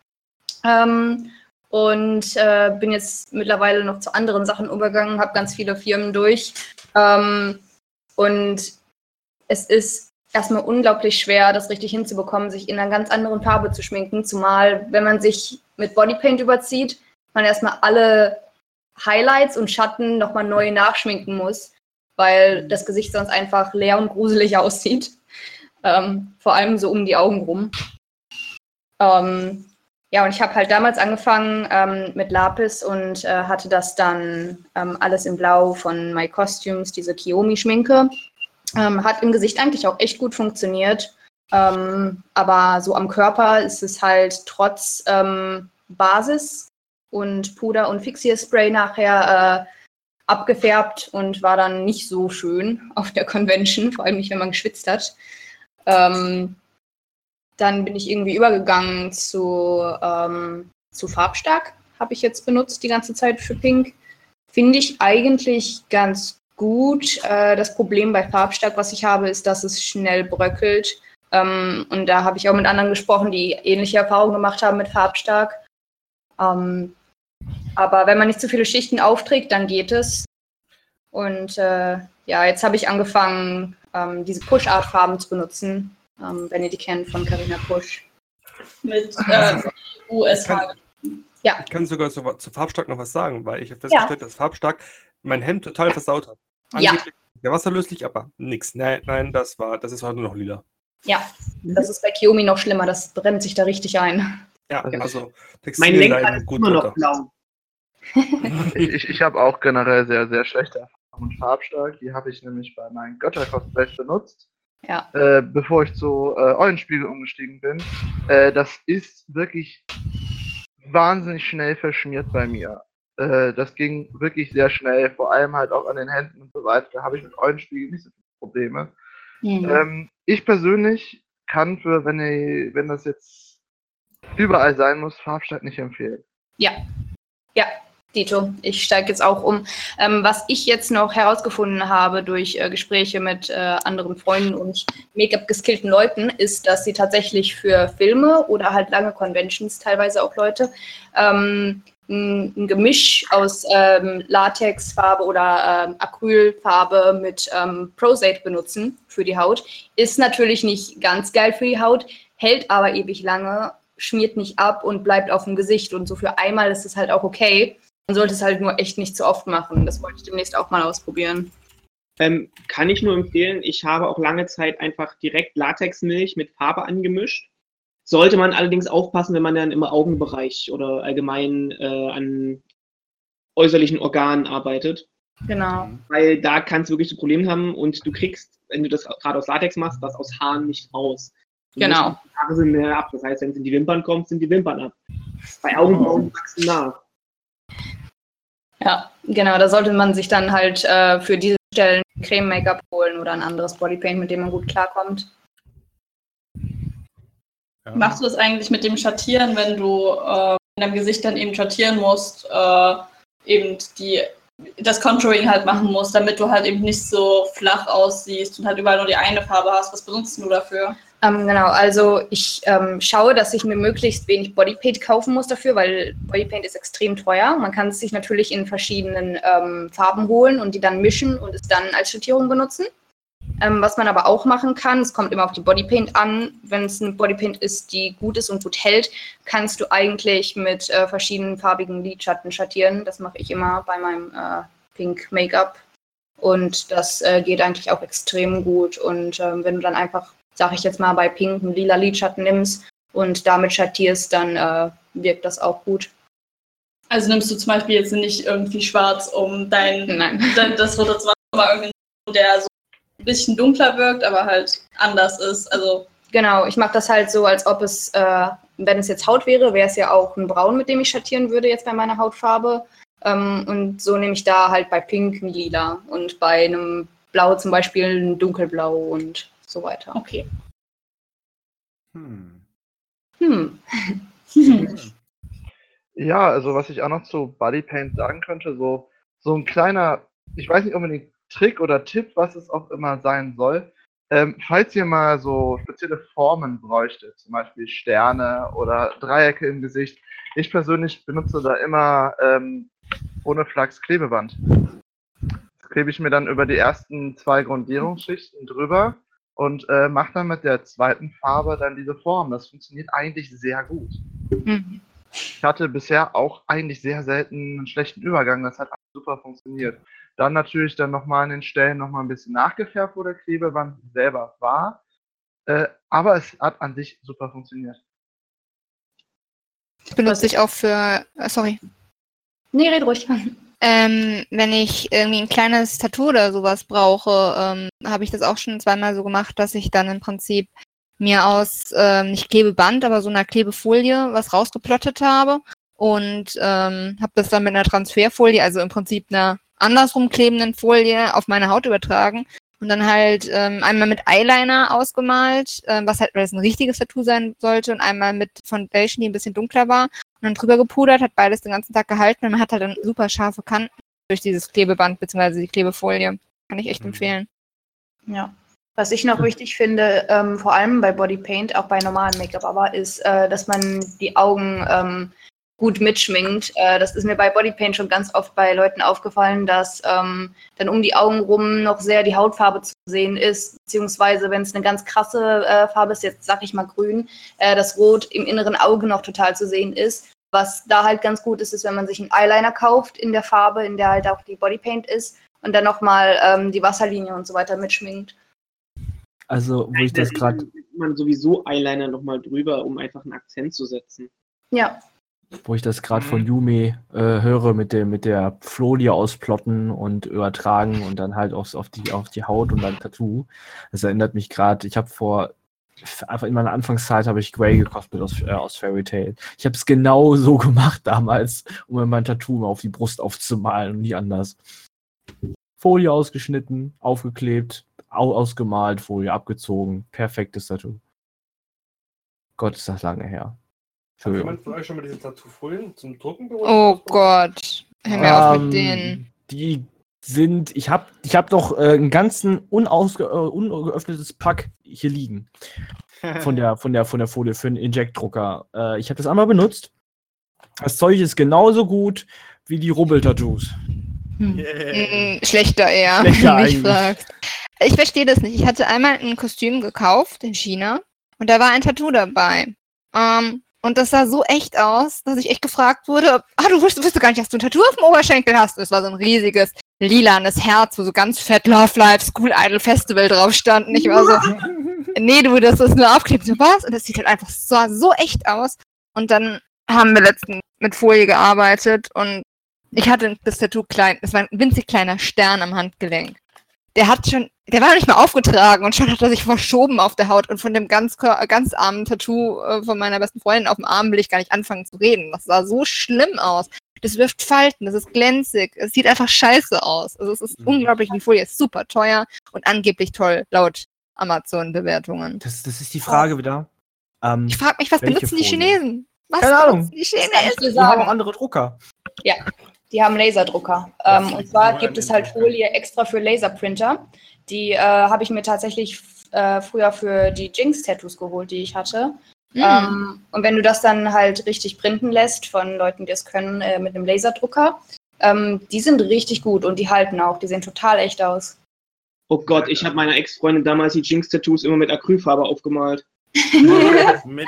Ähm, und äh, bin jetzt mittlerweile noch zu anderen Sachen übergegangen, habe ganz viele Firmen durch. Ähm, und es ist erstmal unglaublich schwer, das richtig hinzubekommen, sich in einer ganz anderen Farbe zu schminken. Zumal, wenn man sich mit Bodypaint überzieht, man erstmal alle Highlights und Schatten nochmal neu nachschminken muss, weil das Gesicht sonst einfach leer und gruselig aussieht. Ähm, vor allem so um die Augen rum. Ähm, ja, und ich habe halt damals angefangen ähm, mit Lapis und äh, hatte das dann ähm, alles in Blau von My Costumes, diese Kiyomi-Schminke. Ähm, hat im Gesicht eigentlich auch echt gut funktioniert. Ähm, aber so am Körper ist es halt trotz ähm, Basis und Puder und Fixierspray nachher äh, abgefärbt und war dann nicht so schön auf der Convention, vor allem nicht, wenn man geschwitzt hat. Ähm, dann bin ich irgendwie übergegangen zu, ähm, zu Farbstark, habe ich jetzt benutzt die ganze Zeit für Pink. Finde ich eigentlich ganz gut. Äh, das Problem bei Farbstark, was ich habe, ist, dass es schnell bröckelt. Ähm, und da habe ich auch mit anderen gesprochen, die ähnliche Erfahrungen gemacht haben mit Farbstark. Ähm, aber wenn man nicht zu viele Schichten aufträgt, dann geht es. Und äh, ja, jetzt habe ich angefangen, ähm, diese Push-Art-Farben zu benutzen, ähm, wenn ihr die kennt von Carina Push. Mit äh, USH. Ja. Ich kann sogar zu, zu Farbstark noch was sagen, weil ich habe festgestellt, dass Farbstark mein Hemd total versaut hat. Ja. Angeblich Der wasserlöslich, aber nix. Nein, nein, das war, das ist heute nur noch lila. Ja, das ist bei Kiyomi noch schlimmer, das brennt sich da richtig ein. Ja, Also, also Mein Textilien Lenkrad leiden ist gut immer noch blau. Ich, ich, ich habe auch generell sehr, sehr schlechte Erfahrungen mit Farbstark. Die habe ich nämlich bei meinen Götter-Cosplays benutzt, Ja. äh, bevor ich zu äh, Eulenspiegel umgestiegen bin. Äh, das ist wirklich wahnsinnig schnell verschmiert bei mir. Äh, das ging wirklich sehr schnell, vor allem halt auch an den Händen und so weiter. Da habe ich mit Eulenspiegel nicht so viele Probleme. Mhm. Ähm, ich persönlich kann für, wenn, ich, wenn das jetzt überall sein muss, Farbstark nicht empfehlen. Ja, ja, Dito. Ich steige jetzt auch um. Ähm, was ich jetzt noch herausgefunden habe durch äh, Gespräche mit äh, anderen Freunden und Make-up-geskillten Leuten, ist, dass sie tatsächlich für Filme oder halt lange Conventions teilweise auch Leute ähm, ein Gemisch aus ähm, Latexfarbe oder ähm, Acrylfarbe mit ähm, Prosate benutzen für die Haut. Ist natürlich nicht ganz geil für die Haut, hält aber ewig lange, schmiert nicht ab und bleibt auf dem Gesicht. Und so für einmal ist es halt auch okay. Man sollte es halt nur echt nicht zu oft machen. Das wollte ich demnächst auch mal ausprobieren. Ähm, kann ich nur empfehlen. Ich habe auch lange Zeit einfach direkt Latexmilch mit Farbe angemischt. Sollte man allerdings aufpassen, wenn man dann im Augenbereich oder allgemein äh, an äußerlichen Organen arbeitet. Genau. Weil da kannst du wirklich so Probleme haben und du kriegst, wenn du das gerade aus Latex machst, das aus Haaren nicht raus. Du Genau. musst- Die Haare sind mehr ab. Das heißt, wenn es in die Wimpern kommt, sind die Wimpern ab. Bei Augenbrauen wachsen nach. Ja, genau. Da sollte man sich dann halt äh, für diese Stellen Creme-Make-up holen oder ein anderes Bodypaint, mit dem man gut klarkommt. Machst du das eigentlich mit dem Schattieren, wenn du äh, in deinem Gesicht dann eben schattieren musst, äh, eben die, das Contouring halt machen musst, damit du halt eben nicht so flach aussiehst und halt überall nur die eine Farbe hast? Was benutzt du dafür? Ähm, genau, also ich ähm, schaue, dass ich mir möglichst wenig Bodypaint kaufen muss dafür, weil Bodypaint ist extrem teuer. Man kann es sich natürlich in verschiedenen ähm, Farben holen und die dann mischen und es dann als Schattierung benutzen. Ähm, was man aber auch machen kann, es kommt immer auf die Bodypaint an. Wenn es ein Bodypaint ist, die gut ist und gut hält, kannst du eigentlich mit äh, verschiedenen farbigen Lidschatten schattieren. Das mache ich immer bei meinem äh, Pink Make-up. Und das äh, geht eigentlich auch extrem gut. Und ähm, wenn du dann einfach, sag ich jetzt mal, bei Pink einen lila Lidschatten nimmst und damit schattierst, dann äh, wirkt das auch gut. Also nimmst du zum Beispiel jetzt nicht irgendwie schwarz, um dein, Nein. dein das rote machen, aber irgendwie der so bisschen dunkler wirkt, aber halt anders ist. Also Genau, ich mache das halt so, als ob es, äh, wenn es jetzt Haut wäre, wäre es ja auch ein Braun, mit dem ich schattieren würde jetzt bei meiner Hautfarbe. Ähm, und so nehme ich da halt bei Pink ein Lila und bei einem Blau zum Beispiel ein Dunkelblau und so weiter. okay. Hm. Hm. Ja, also was ich auch noch zu Bodypaint sagen könnte, so, so ein kleiner, ich weiß nicht unbedingt Trick oder Tipp, was es auch immer sein soll. Ähm, falls ihr mal so spezielle Formen bräuchtet, zum Beispiel Sterne oder Dreiecke im Gesicht, ich persönlich benutze da immer ähm, ohne Flachs Klebeband. Das klebe ich mir dann über die ersten zwei Grundierungsschichten drüber und äh, mache dann mit der zweiten Farbe dann diese Form. Das funktioniert eigentlich sehr gut. Mhm. Ich hatte bisher auch eigentlich sehr selten einen schlechten Übergang. Das hat super funktioniert. Dann natürlich dann nochmal an den Stellen nochmal ein bisschen nachgefärbt, wo der Klebeband selber war. Äh, aber es hat an sich super funktioniert. Benutze ich auch für, äh, sorry. Nee, red ruhig. Ähm, wenn ich irgendwie ein kleines Tattoo oder sowas brauche, ähm, habe ich das auch schon zweimal so gemacht, dass ich dann im Prinzip mir aus, ähm, nicht Klebeband, aber so einer Klebefolie was rausgeplottet habe und ähm, habe das dann mit einer Transferfolie, also im Prinzip einer andersrum klebenden Folie auf meine Haut übertragen und dann halt ähm, einmal mit Eyeliner ausgemalt, ähm, was halt weil es ein richtiges Tattoo sein sollte und einmal mit Foundation, die ein bisschen dunkler war und dann drüber gepudert, hat beides den ganzen Tag gehalten und man hat halt dann super scharfe Kanten durch dieses Klebeband bzw. die Klebefolie. Kann ich echt Mhm. empfehlen. Ja. Was ich noch wichtig finde, ähm, vor allem bei Bodypaint, auch bei normalen Make-up aber, ist, äh, dass man die Augen ähm, gut mitschminkt. Äh, das ist mir bei Bodypaint schon ganz oft bei Leuten aufgefallen, dass ähm, dann um die Augen rum noch sehr die Hautfarbe zu sehen ist, beziehungsweise wenn es eine ganz krasse äh, Farbe ist, jetzt sag ich mal grün, äh, das Rot im inneren Auge noch total zu sehen ist. Was da halt ganz gut ist, ist, wenn man sich einen Eyeliner kauft in der Farbe, in der halt auch die Bodypaint ist und dann nochmal ähm, die Wasserlinie und so weiter mitschminkt. Also, wo ich das gerade man sowieso Eyeliner nochmal drüber, um einfach einen Akzent zu setzen. Ja. Wo ich das gerade von Yumi äh, höre mit der mit der Folie ausplotten und übertragen und dann halt aufs, auf die auf die Haut und dann Tattoo. Das erinnert mich gerade, ich habe vor einfach in meiner Anfangszeit habe ich Grey gekostet aus, äh, aus Fairy Tail. Ich habe es genau so gemacht damals, um mir mein Tattoo mal auf die Brust aufzumalen und nie anders. Folie ausgeschnitten, aufgeklebt, au ausgemalt, Folie abgezogen, perfektes Tattoo. Gott, ist das lange her. Hat jemand von euch schon mal diese Tattoo-Folien zum Drucken benutzt? Oh Gott. Hör mir auf Ähm, mit denen. Die sind, ich habe ich hab doch äh, einen ganzen unausge, äh, ungeöffnetes Pack hier liegen. Von der, von der, von der Folie für einen Inject-Drucker. Äh, ich habe das einmal benutzt. Das Zeug ist genauso gut wie die Rubbel-Tattoos. Mm, schlechter eher, Schlechter wenn du fragst. Ich verstehe das nicht. Ich hatte einmal ein Kostüm gekauft in China und da war ein Tattoo dabei. Ähm, und das sah so echt aus, dass ich echt gefragt wurde, ob, ah, du wusstest, wusstest gar nicht, dass du ein Tattoo auf dem Oberschenkel hast. Es war so ein riesiges lilanes Herz, wo so ganz fett Love Life School Idol Festival drauf stand. Und ich war so, nee, du, das ist nur aufklebt. So, was? Und das sieht halt einfach so, so echt aus. Und dann haben wir letztens mit Folie gearbeitet und ich hatte das Tattoo klein, es war ein winzig kleiner Stern am Handgelenk. Der hat schon, der war noch nicht mal aufgetragen und schon hat er sich verschoben auf der Haut und von dem ganz, ganz armen Tattoo äh, von meiner besten Freundin auf dem Arm will ich gar nicht anfangen zu reden. Das sah so schlimm aus. Das wirft Falten, das ist glänzig, es sieht einfach scheiße aus. Also es ist Mhm. unglaublich, die Folie ist super teuer und angeblich toll laut Amazon-Bewertungen. Das, das ist die Frage wieder. Ähm, Ich frage mich, was benutzen die Folie? Chinesen? Was Keine Ahnung. die Chinesen? Die haben auch andere Drucker. Ja, die haben Laserdrucker. Ähm, und zwar gibt es halt Folie extra für Laserprinter. Die äh, habe ich mir tatsächlich äh, früher für die Jinx-Tattoos geholt, die ich hatte. Mm. Ähm, und wenn du das dann halt richtig printen lässt von Leuten, die es können, äh, mit einem Laserdrucker, ähm, die sind richtig gut und die halten auch. Die sehen total echt aus. Oh Gott, ich habe meiner Ex-Freundin damals die Jinx-Tattoos immer mit Acrylfarbe aufgemalt. Mit Boah, ich hatte eine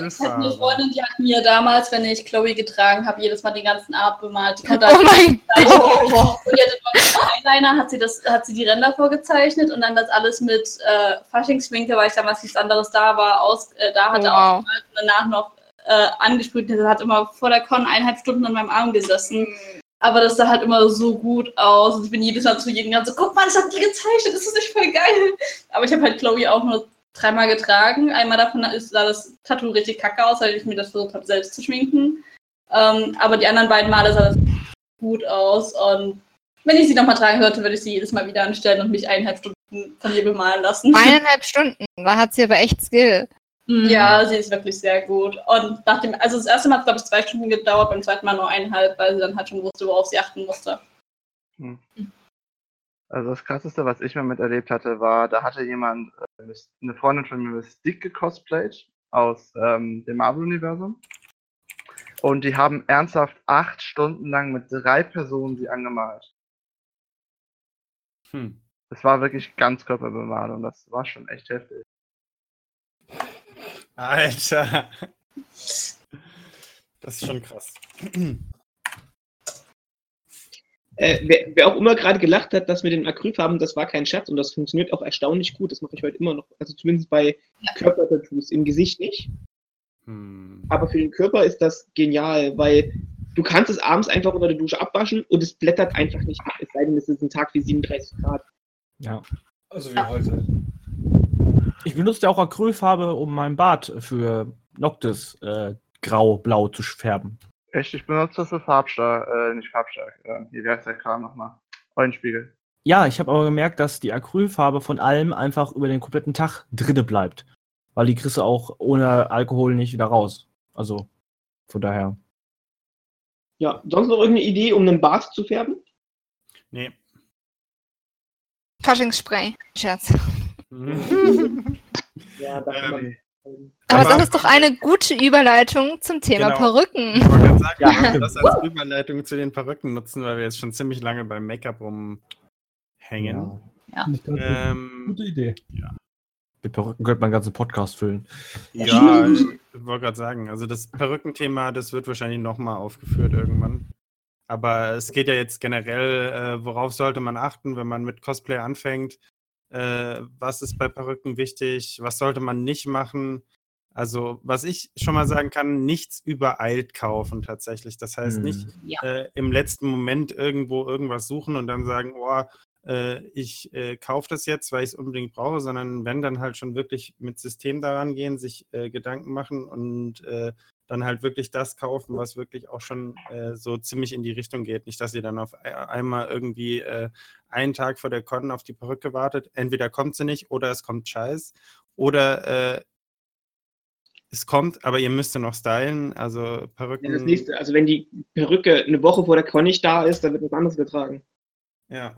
Acrylfarbe. Freundin, die hat mir damals, wenn ich Chloe getragen habe, jedes Mal den ganzen Arm bemalt. Die konnte Oh mein zeichnen. Und die hatte Eyeliner hat sie, das, hat sie die Ränder vorgezeichnet und dann das alles mit äh, Faschingsschminke, weil ich damals nichts anderes da war, aus, äh, da hatte Wow. ausgemalt und danach noch äh, angesprüht. Das hat immer vor der Con eineinhalb Stunden an meinem Arm gesessen. Aber das sah halt immer so gut aus. Und ich bin jedes Mal zu jedem ganz so, guck mal, das hat die gezeichnet, das ist nicht voll geil. Aber ich habe halt Chloe auch nur dreimal getragen. Einmal davon ist, sah das Tattoo richtig kacke aus, weil ich mir das versucht habe, selbst zu schminken. Ähm, aber die anderen beiden Male sah das gut aus. Und wenn ich sie nochmal tragen sollte, würde ich sie jedes Mal wieder anstellen und mich eineinhalb Stunden von ihr bemalen lassen. Eineinhalb Stunden. Da hat sie aber echt Skill. Ja, sie ist wirklich sehr gut. Und nach dem, also das erste Mal hat es, glaube ich, zwei Stunden gedauert, beim zweiten Mal nur eineinhalb, weil sie dann halt schon wusste, worauf sie achten musste. Also das krasseste, was ich mal miterlebt hatte, war, da hatte jemand, äh, eine Freundin von mir Mystique gecosplayt aus ähm, dem Marvel-Universum. Und die haben ernsthaft acht Stunden lang mit drei Personen sie angemalt. Hm. Das war wirklich Ganzkörperbemalung, das war schon echt heftig. Alter. Das ist schon krass. Äh, wer, wer auch immer gerade gelacht hat, das mit den Acrylfarben, das war kein Scherz und das funktioniert auch erstaunlich gut. Das mache ich heute immer noch. Also zumindest bei Körpertattoos. Im Gesicht nicht. Hm. Aber für den Körper ist das genial, weil du kannst es abends einfach unter der Dusche abwaschen und es blättert einfach nicht mehr. Es sei denn, es ist ein Tag wie 37 Grad. Ja. Also wie heute. Ich benutze ja auch Acrylfarbe, um mein Bad für Noctis äh, grau-blau zu färben. Echt, ich benutze das für farbstark, äh, nicht farbstark. Äh, hier, wie heißt der Kram nochmal? Eulenspiegel. Ja, ich habe aber gemerkt, dass die Acrylfarbe von allem einfach über den kompletten Tag drinne bleibt. Weil die kriegst du auch ohne Alkohol nicht wieder raus. Also, von daher. Ja, sonst noch irgendeine Idee, um einen Bart zu färben? Nee. Faschingsspray. Scherz. Ja, da kann man. Ähm, Aber Aber- das ist doch eine gute Überleitung zum Thema Genau. Perücken. Ich wollte gerade sagen, Ja, wir können stimmt. das als Überleitung zu den Perücken nutzen, weil wir jetzt schon ziemlich lange beim Make-up rumhängen. Ja. Glaub, Ähm, Gute Idee. Mit Perücken könnte man einen ganzen Podcast füllen. ja, ich wollte gerade sagen, also das Perückenthema, das wird wahrscheinlich nochmal aufgeführt irgendwann. Aber es geht ja jetzt generell, äh, worauf sollte man achten, wenn man mit Cosplay anfängt? Äh, was ist bei Perücken wichtig? Was sollte man nicht machen? Also, was ich schon mal sagen kann, nichts übereilt kaufen tatsächlich. Das heißt Hm. nicht Ja. äh, im letzten Moment irgendwo irgendwas suchen und dann sagen, oh, äh, ich äh, kaufe das jetzt, weil ich es unbedingt brauche, sondern wenn dann halt schon wirklich mit System daran gehen, sich äh, Gedanken machen und äh, dann halt wirklich das kaufen, was wirklich auch schon äh, so ziemlich in die Richtung geht. Nicht, dass ihr dann auf ei- einmal irgendwie äh, einen Tag vor der Con auf die Perücke wartet. Entweder kommt sie nicht oder es kommt Scheiß. Oder äh, es kommt, aber ihr müsst sie noch stylen. Also Perücken. Ja, das nächste, also wenn die Perücke eine Woche vor der Con nicht da ist, dann wird was anderes getragen. Ja.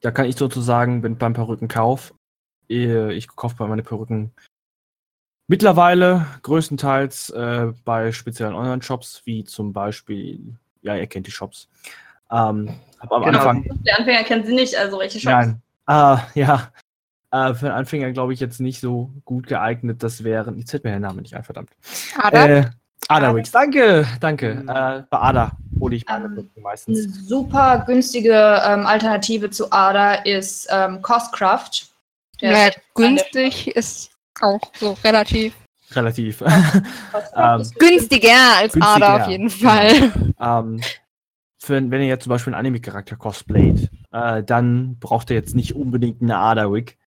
Da kann ich sozusagen, wenn beim Perückenkauf, äh, ich kaufe bei meine Perücken mittlerweile größtenteils äh, bei speziellen Online-Shops, wie zum Beispiel, ja, ihr kennt die Shops. Ähm, hab am Genau. Anfang, Der Anfänger kennt sie nicht, also welche Shops? nein, äh, ja, äh, für einen Anfänger glaube ich jetzt nicht so gut geeignet. Das wären, jetzt fällt mir der Name nicht ein, verdammt. Ada? Äh, Adawix, danke, danke. Mhm. Äh, bei Ada hole ich meine Ähm, Perücken Eine meistens. super günstige ähm, Alternative zu Ada ist ähm, Costcraft. Der Ja, ist günstig ist auch so relativ Relativ. Ähm, günstiger als Günstiger, Ada auf jeden Fall. Ähm, für, wenn ihr jetzt zum Beispiel einen Anime-Charakter cosplayt, äh, dann braucht ihr jetzt nicht unbedingt eine Ada-Wig,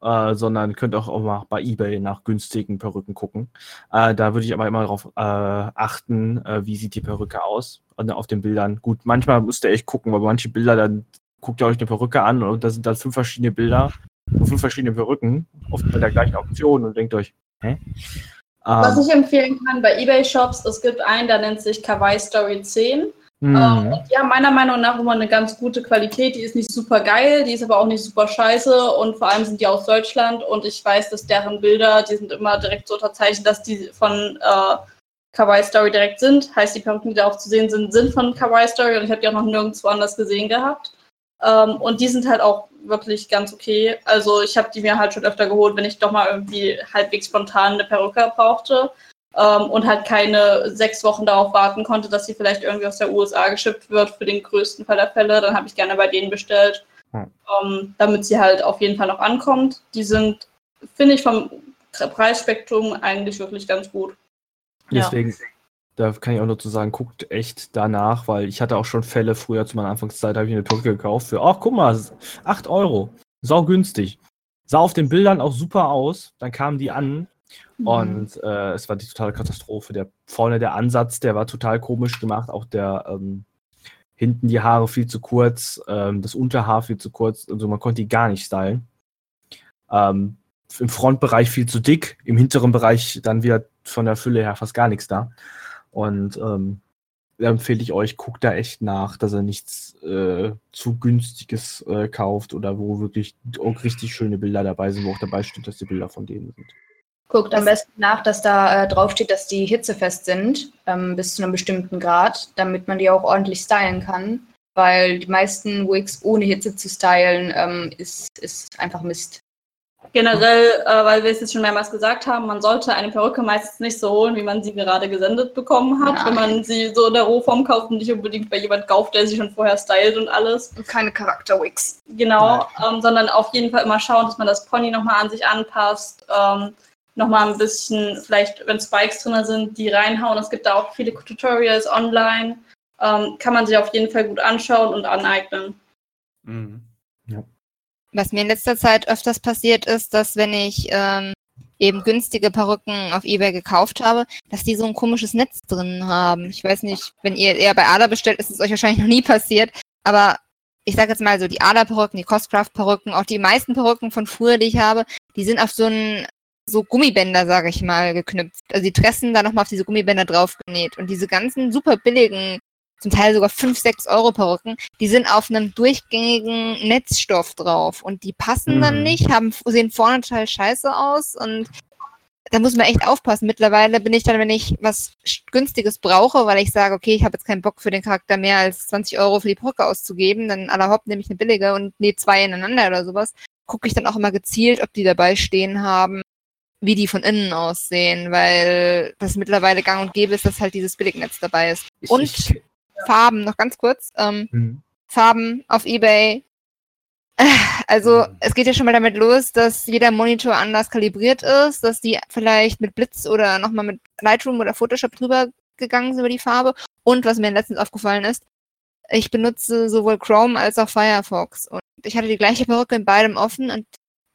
äh, sondern könnt auch, auch mal bei Ebay nach günstigen Perücken gucken. Äh, da würde ich aber immer darauf äh, achten, äh, wie sieht die Perücke aus und auf den Bildern. Gut, manchmal müsst ihr echt gucken, weil manche Bilder, dann guckt ihr euch eine Perücke an und da sind dann fünf verschiedene Bilder und fünf verschiedene Perücken auf bei der gleichen Auktion und denkt euch, hä? Was Ähm, ich empfehlen kann bei eBay-Shops, es gibt einen, der nennt sich Kawaii Story 10. mhm. Ähm, haben meiner Meinung nach immer eine ganz gute Qualität. Die ist nicht super geil, die ist aber auch nicht super scheiße und vor allem sind die aus Deutschland und ich weiß, dass deren Bilder, die sind immer direkt so unterzeichnet, dass die von äh, Kawaii Story direkt sind. Heißt, die Perücken, die da auch zu sehen sind, sind von Kawaii Story und ich habe die auch noch nirgendwo anders gesehen gehabt. Ähm, und die sind halt auch wirklich ganz okay. Also ich habe die mir halt schon öfter geholt, wenn ich doch mal irgendwie halbwegs spontan eine Perücke brauchte ähm, und halt keine sechs Wochen darauf warten konnte, dass sie vielleicht irgendwie aus der USA geschippt wird für den größten Fall der Fälle. Dann habe ich gerne bei denen bestellt, Hm. ähm, damit sie halt auf jeden Fall noch ankommt. Die sind, finde ich, vom Preisspektrum eigentlich wirklich ganz gut. Ja. Da kann ich auch nur zu sagen, guckt echt danach, weil ich hatte auch schon Fälle früher zu meiner Anfangszeit, habe ich eine Perücke gekauft für, ach guck mal, 8 Euro. Sau günstig. Sah auf den Bildern auch super aus. Dann kamen die an und äh, es war die totale Katastrophe. Der vorne der Ansatz, der war total komisch gemacht. Auch der ähm, hinten die Haare viel zu kurz, ähm, das Unterhaar viel zu kurz. Also man konnte die gar nicht stylen. Ähm, Im Frontbereich viel zu dick, im hinteren Bereich dann wieder von der Fülle her fast gar nichts da. Und ähm, da empfehle ich euch, guckt da echt nach, dass er nichts äh, zu günstiges äh, kauft oder wo wirklich auch richtig schöne Bilder dabei sind, wo auch dabei steht, dass die Bilder von denen sind. Guckt am besten nach, dass da äh, draufsteht, dass die hitzefest sind, ähm, bis zu einem bestimmten Grad, damit man die auch ordentlich stylen kann. Weil die meisten Wigs ohne Hitze zu stylen, ähm, ist, ist einfach Mist. Generell, äh, weil wir es jetzt schon mehrmals gesagt haben, man sollte eine Perücke meistens nicht so holen, wie man sie gerade gesendet bekommen hat. Ja. Wenn man sie so in der Rohform kauft und nicht unbedingt bei jemand kauft, der sie schon vorher stylt und alles. Und keine Charakter-Wigs. Genau, ähm, sondern auf jeden Fall immer schauen, dass man das Pony nochmal an sich anpasst. Ähm, nochmal ein bisschen, vielleicht wenn Spikes drin sind, die reinhauen. Es gibt da auch viele Tutorials online. Ähm, kann man sich auf jeden Fall gut anschauen und aneignen. Mhm. Ja. Was mir in letzter Zeit öfters passiert ist, dass wenn ich ähm, eben günstige Perücken auf Ebay gekauft habe, dass die so ein komisches Netz drin haben. Ich weiß nicht, wenn ihr eher bei Ada bestellt, ist es euch wahrscheinlich noch nie passiert, aber ich sage jetzt mal so, die Ada-Perücken, die Costcraft-Perücken, auch die meisten Perücken von früher, die ich habe, die sind auf so ein so Gummibänder, sage ich mal, geknüpft. Also die Tressen da nochmal auf diese Gummibänder draufgenäht. Und diese ganzen super billigen, zum Teil sogar 5, 6 Euro Perücken, die sind auf einem durchgängigen Netzstoff drauf. Und die passen dann Mhm. nicht, haben, sehen vorne total scheiße aus und da muss man echt aufpassen. Mittlerweile bin ich dann, wenn ich was günstiges brauche, weil ich sage, okay, ich habe jetzt keinen Bock für den Charakter mehr als 20 Euro für die Perücke auszugeben, dann aller Hopp nehme ich eine billige und nähe zwei ineinander oder sowas, gucke ich dann auch immer gezielt, ob die dabei stehen haben, wie die von innen aussehen, weil das mittlerweile gang und gäbe ist, dass halt dieses Billignetz dabei ist. Ich- Und ich- Farben, noch ganz kurz. Ähm, Mhm. Farben auf Ebay. Also es geht ja schon mal damit los, dass jeder Monitor anders kalibriert ist, dass die vielleicht mit Blitz oder nochmal mit Lightroom oder Photoshop drüber gegangen sind über die Farbe. Und was mir letztens aufgefallen ist, ich benutze sowohl Chrome als auch Firefox. Und ich hatte die gleiche Perücke in beidem offen und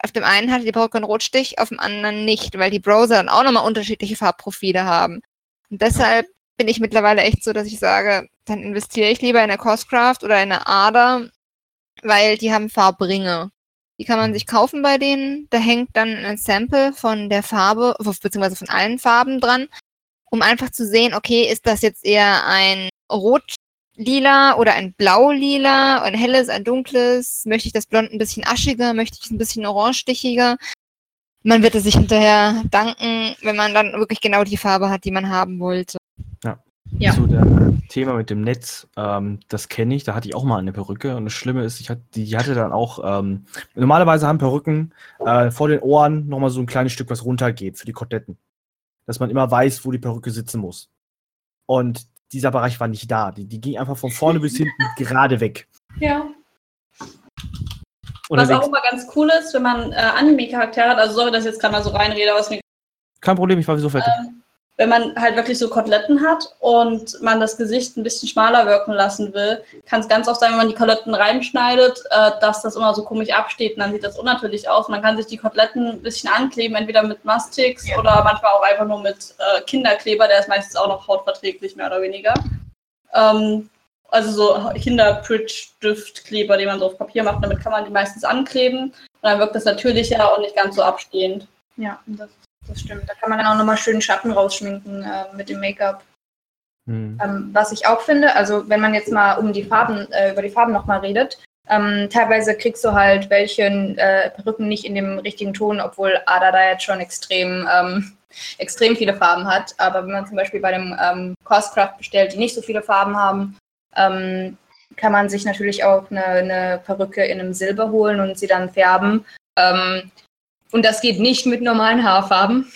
auf dem einen hatte die Perücke einen Rotstich, auf dem anderen nicht, weil die Browser dann auch nochmal unterschiedliche Farbprofile haben. Und deshalb bin ich mittlerweile echt so, dass ich sage, dann investiere ich lieber in eine Costcraft oder in eine Ader, weil die haben Farbringe. Die kann man sich kaufen bei denen. Da hängt dann ein Sample von der Farbe, beziehungsweise von allen Farben dran, um einfach zu sehen, okay, ist das jetzt eher ein rot-lila oder ein blau-lila, ein helles, ein dunkles? Möchte ich das Blond ein bisschen aschiger? Möchte ich es ein bisschen orange-stichiger? Man wird es sich hinterher danken, wenn man dann wirklich genau die Farbe hat, die man haben wollte. Ja. Zu der Thema mit dem Netz, ähm, das kenne ich, da hatte ich auch mal eine Perücke und das Schlimme ist, ich hatte, die hatte dann auch, ähm, normalerweise haben Perücken äh, vor den Ohren nochmal so ein kleines Stück, was runtergeht für die Koteletten. Dass man immer weiß, wo die Perücke sitzen muss. Und dieser Bereich war nicht da. Die, die ging einfach von vorne bis hinten gerade weg. Ja. Und Was auch immer ganz cool ist, wenn man äh, Anime-Charaktere hat, also sorry, dass ich jetzt gerade mal so reinrede, es mir kein Problem, ich war so fertig. ähm, wenn man halt wirklich so Koteletten hat und man das Gesicht ein bisschen schmaler wirken lassen will, kann es ganz oft sein, wenn man die Koteletten reinschneidet, äh, dass das immer so komisch absteht und dann sieht das unnatürlich aus. Man kann sich die Koteletten ein bisschen ankleben, entweder mit Mastix oder manchmal auch einfach nur mit äh, Kinderkleber, der ist meistens auch noch hautverträglich, mehr oder weniger. Ähm, also so Kinder-Pritsch-Stiftkleber, den man so auf Papier macht, damit kann man die meistens ankleben und dann wirkt das natürlicher und nicht ganz so abstehend. Ja, das, das stimmt. Da kann man dann auch nochmal schön Schatten rausschminken äh, mit dem Make-up. Hm. Ähm, was ich auch finde, also wenn man jetzt mal um die Farben, äh, über die Farben nochmal redet, ähm, teilweise kriegst du halt welche äh, Perücken nicht in dem richtigen Ton, obwohl Ada da jetzt schon extrem, ähm, extrem viele Farben hat. Aber wenn man zum Beispiel bei dem ähm, Costcraft bestellt, die nicht so viele Farben haben, ähm, kann man sich natürlich auch eine, eine Perücke in einem Silber holen und sie dann färben. Ähm, und das geht nicht mit normalen Haarfarben.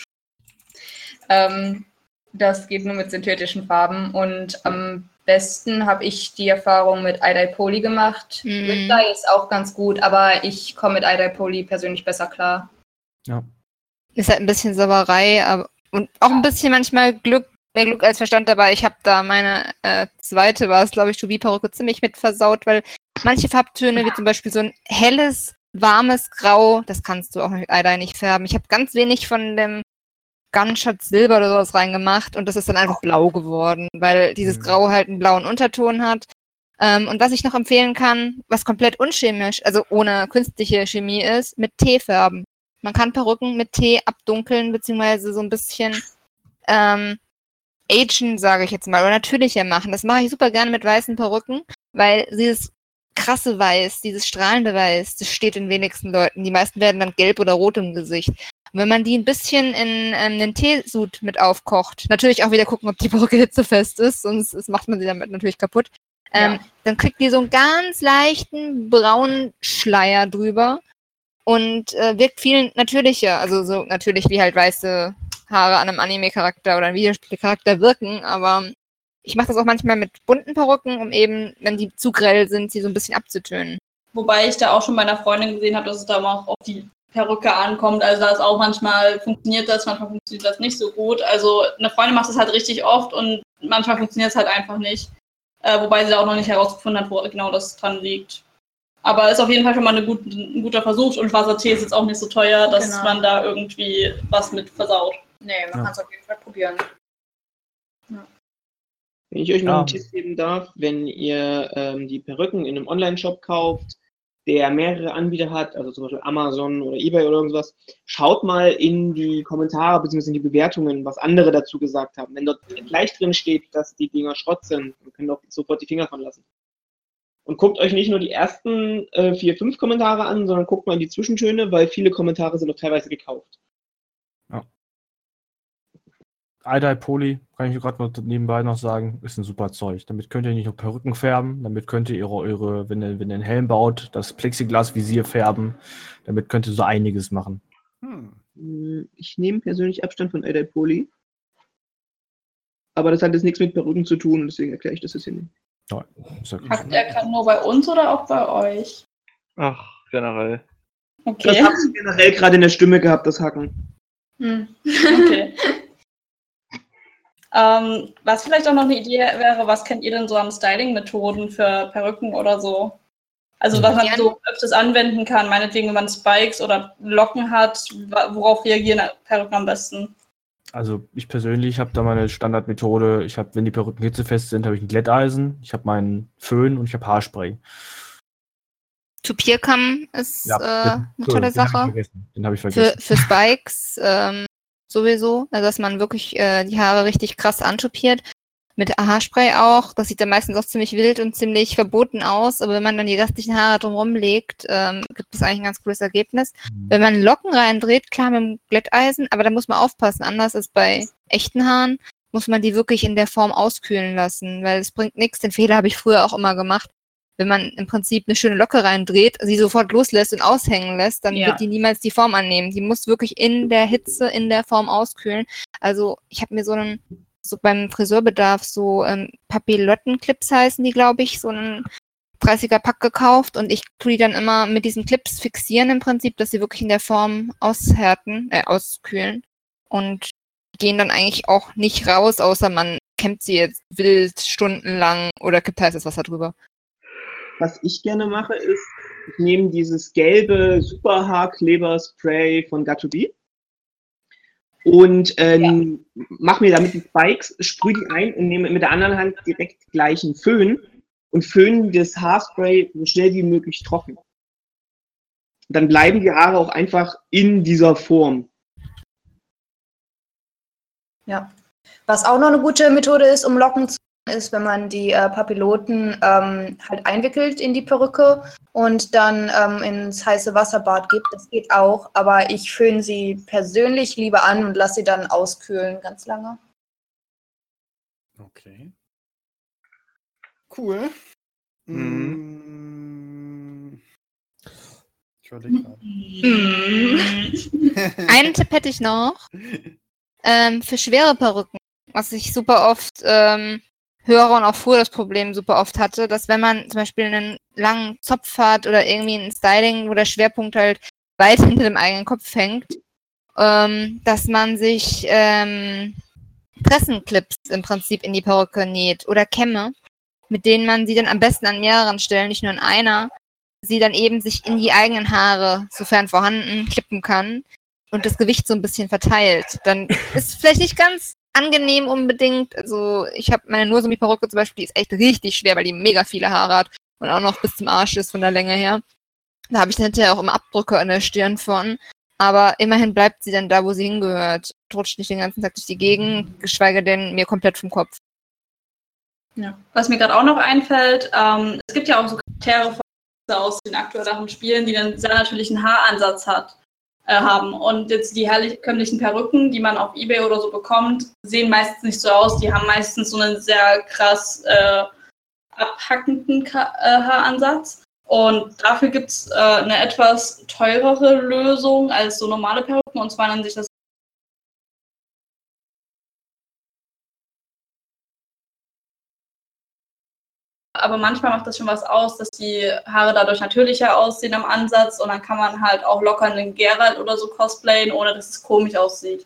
Ähm, das geht nur mit synthetischen Farben. Und am besten habe ich die Erfahrung mit Eye-Dye Poly gemacht. Mhm. Red Dye ist auch ganz gut, aber ich komme mit Eye-Dye Poly persönlich besser klar. Ist halt ein bisschen Sauerei, aber und auch ein bisschen manchmal Glück, mehr Glück als Verstand dabei. Ich habe da meine äh, zweite, war es glaube ich, Tobi-Perücke ziemlich mit versaut, weil manche Farbtöne, wie zum Beispiel so ein helles, warmes Grau, das kannst du auch mit Eye-Dye nicht färben. Ich habe ganz wenig von dem Gunshot Silber oder sowas reingemacht und das ist dann einfach blau geworden, weil dieses Mhm. Grau halt einen blauen Unterton hat. Ähm, und was ich noch empfehlen kann, was komplett unchemisch, also ohne künstliche Chemie ist, mit Tee färben. Man kann Perücken mit Tee abdunkeln, beziehungsweise so ein bisschen ähm, agen, sage ich jetzt mal, oder natürlicher machen. Das mache ich super gerne mit weißen Perücken, weil dieses krasse Weiß, dieses strahlende Weiß, das steht den wenigsten Leuten. Die meisten werden dann gelb oder rot im Gesicht. Und wenn man die ein bisschen in ähm, den Teesud mit aufkocht, natürlich auch wieder gucken, ob die Perücke hitzefest ist, sonst ist, macht man sie damit natürlich kaputt. Ähm, Ja. Dann kriegt die so einen ganz leichten braunen Schleier drüber und äh, wirkt viel natürlicher. Also so natürlich wie halt weiße Haare an einem Anime-Charakter oder einem Videospielcharakter wirken, aber ich mache das auch manchmal mit bunten Perücken, um eben, wenn die zu grell sind, sie so ein bisschen abzutönen. Wobei ich da auch schon bei einer Freundin gesehen habe, dass es da auch auf die Perücke ankommt. Also da ist auch manchmal funktioniert das, manchmal funktioniert das nicht so gut. Also eine Freundin macht das halt richtig oft und manchmal funktioniert es halt einfach nicht. Äh, wobei sie auch noch nicht herausgefunden hat, wo genau das dran liegt. Aber ist auf jeden Fall schon mal eine gut, ein guter Versuch und schwarzer Tee ist jetzt auch nicht so teuer, dass Genau. man da irgendwie was mit versaut. Nee, man Ja. kann es auf jeden Fall probieren. Wenn ich euch noch einen Tipp geben darf, wenn ihr ähm, die Perücken in einem Online-Shop kauft, der mehrere Anbieter hat, also zum Beispiel Amazon oder Ebay oder irgendwas, schaut mal in die Kommentare bzw. in die Bewertungen, was andere dazu gesagt haben. Wenn dort gleich drin steht, dass die Dinger Schrott sind, dann könnt ihr auch sofort die Finger von lassen. Und guckt euch nicht nur die ersten äh, vier, fünf Kommentare an, sondern guckt mal in die Zwischentöne, weil viele Kommentare sind auch teilweise gekauft. Aldai Poly, kann ich gerade noch nebenbei noch sagen, ist ein super Zeug. Damit könnt ihr nicht nur Perücken färben, damit könnt ihr eure, eure wenn ihr, wenn ihr einen Helm baut, das Plexiglas-Visier färben. Damit könnt ihr so einiges machen. Hm. Hm, Ich nehme persönlich Abstand von Adai Poly. Aber das hat jetzt nichts mit Perücken zu tun, deswegen erkläre ich das jetzt hier nicht. Ja, ist ja Hackt er gerade nur bei uns oder auch bei euch? Ach, generell. Das Okay. habe ich generell gerade in der Stimme gehabt, das Hacken. Hm. okay. Ähm, was vielleicht auch noch eine Idee wäre, was kennt ihr denn so an Styling-Methoden für Perücken oder so? Also was man so öfters anwenden kann, meinetwegen, wenn man Spikes oder Locken hat, worauf reagieren Perücken am besten? Also ich persönlich habe da meine Standardmethode. Ich habe, wenn die Perücken hitzefest sind, habe ich ein Glätteisen, ich habe meinen Föhn und ich habe Haarspray. Tupierkamm ist äh, eine tolle den hab Sache. vergessen. Den habe ich Für, vergessen. für Spikes ähm, sowieso. Also dass man wirklich äh, die Haare richtig krass antupiert. Mit Haarspray auch. Das sieht dann meistens auch ziemlich wild und ziemlich verboten aus. Aber wenn man dann die restlichen Haare drumherum legt, ähm, gibt es eigentlich ein ganz cooles Ergebnis. Wenn man Locken reindreht, klar mit dem Glätteisen, aber da muss man aufpassen. Anders als bei echten Haaren muss man die wirklich in der Form auskühlen lassen, weil es bringt nichts. Den Fehler habe ich früher auch immer gemacht. Wenn man im Prinzip eine schöne Locke reindreht, sie sofort loslässt und aushängen lässt, dann Ja. wird die niemals die Form annehmen. Die muss wirklich in der Hitze, in der Form auskühlen. Also ich habe mir so einen, so beim Friseurbedarf so ähm, Papillottenclips heißen die, glaube ich, so einen 30er Pack gekauft und ich tue die dann immer mit diesen Clips fixieren im Prinzip, dass sie wirklich in der Form aushärten, äh, auskühlen und gehen dann eigentlich auch nicht raus, außer man kämmt sie jetzt wild stundenlang oder kippt heißes Wasser drüber. Was ich gerne mache, ist, ich nehme dieses gelbe Superhaarkleber-Spray von Got2B und ähm, mache mir damit die Spikes, sprühe die ein und nehme mit der anderen Hand direkt gleich einen Föhn und föhne das Haarspray so schnell wie möglich trocken. Dann bleiben die Haare auch einfach in dieser Form. Ja. Was auch noch eine gute Methode ist, um Locken zu ist, wenn man die äh, Papilloten ähm, halt einwickelt in die Perücke und dann ähm, ins heiße Wasserbad gibt. Das geht auch, aber ich föhne sie persönlich lieber an und lasse sie dann auskühlen ganz lange. Okay. Cool. Mhm. Ich überlege gerade. Einen Tipp hätte ich noch. Ähm, für schwere Perücken, was ich super oft ähm, höre und auch früher das Problem super oft hatte, dass wenn man zum Beispiel einen langen Zopf hat oder irgendwie ein Styling, wo der Schwerpunkt halt weit hinter dem eigenen Kopf hängt, ähm, dass man sich ähm, Pressenclips im Prinzip in die Perücke näht oder Kämme, mit denen man sie dann am besten an mehreren Stellen, nicht nur in einer, sie dann eben sich in die eigenen Haare, sofern vorhanden, klippen kann und das Gewicht so ein bisschen verteilt. Dann ist vielleicht nicht ganz angenehm unbedingt. Also ich habe meine Nursumi-Perücke zum Beispiel, die ist echt richtig schwer, weil die mega viele Haare hat und auch noch bis zum Arsch ist von der Länge her. Da habe ich dann hinterher auch immer Abdrücke an der Stirn von. Aber immerhin bleibt sie dann da, wo sie hingehört. Rutscht nicht den ganzen Tag durch die Gegend, geschweige denn mir komplett vom Kopf. Ja. Was mir gerade auch noch einfällt, ähm, es gibt ja auch so Charaktere aus den aktuelleren Spielen, die einen sehr natürlichen Haaransatz hat, äh, haben. Und jetzt die herkömmlichen Perücken, die man auf Ebay oder so bekommt, sehen meistens nicht so aus. Die haben meistens so einen sehr krass äh, abhackenden Ka äh, Haaransatz. Und dafür gibt es äh, eine etwas teurere Lösung als so normale Perücken. Und zwar nennt sich das aber manchmal macht das schon was aus, dass die Haare dadurch natürlicher aussehen am Ansatz und dann kann man halt auch locker einen Geralt oder so cosplayen, ohne dass es komisch aussieht.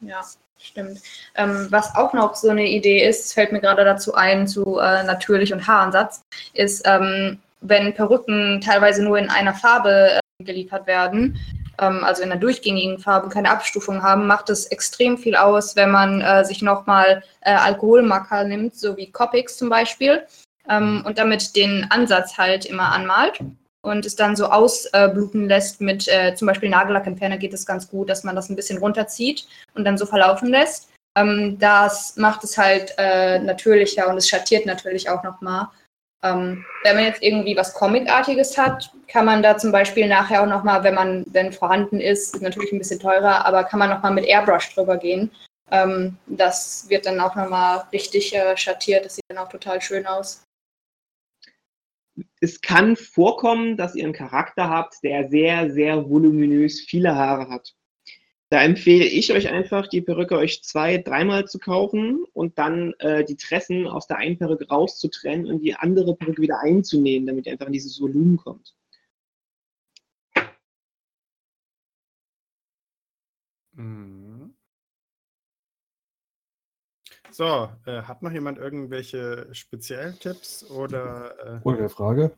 Ja, stimmt. Ähm, was auch noch so eine Idee ist, fällt mir gerade dazu ein, zu äh, natürlich und Haaransatz, ist, ähm, wenn Perücken teilweise nur in einer Farbe äh, geliefert werden, ähm, also in einer durchgängigen Farbe, keine Abstufung haben, macht es extrem viel aus, wenn man äh, sich nochmal äh, Alkoholmarker nimmt, so wie Copics zum Beispiel, ähm, und damit den Ansatz halt immer anmalt und es dann so ausbluten lässt mit äh, zum Beispiel Nagellackentferner geht es ganz gut, dass man das ein bisschen runterzieht und dann so verlaufen lässt. Ähm, das macht es halt äh, natürlicher und es schattiert natürlich auch nochmal. Ähm, wenn man jetzt irgendwie was Comicartiges hat, kann man da zum Beispiel nachher auch nochmal, wenn man, wenn vorhanden ist, ist natürlich ein bisschen teurer, aber kann man nochmal mit Airbrush drüber gehen. Ähm, das wird dann auch nochmal richtig äh, schattiert, das sieht dann auch total schön aus. Es kann vorkommen, dass ihr einen Charakter habt, der sehr, sehr voluminös viele Haare hat. Da empfehle ich euch einfach, die Perücke euch zwei, dreimal zu kaufen und dann äh, die Tressen aus der einen Perücke rauszutrennen und die andere Perücke wieder einzunehmen, damit ihr einfach in dieses Volumen kommt. Mhm. So, äh, hat noch jemand irgendwelche Spezialtipps oder, äh, Oder eine Frage?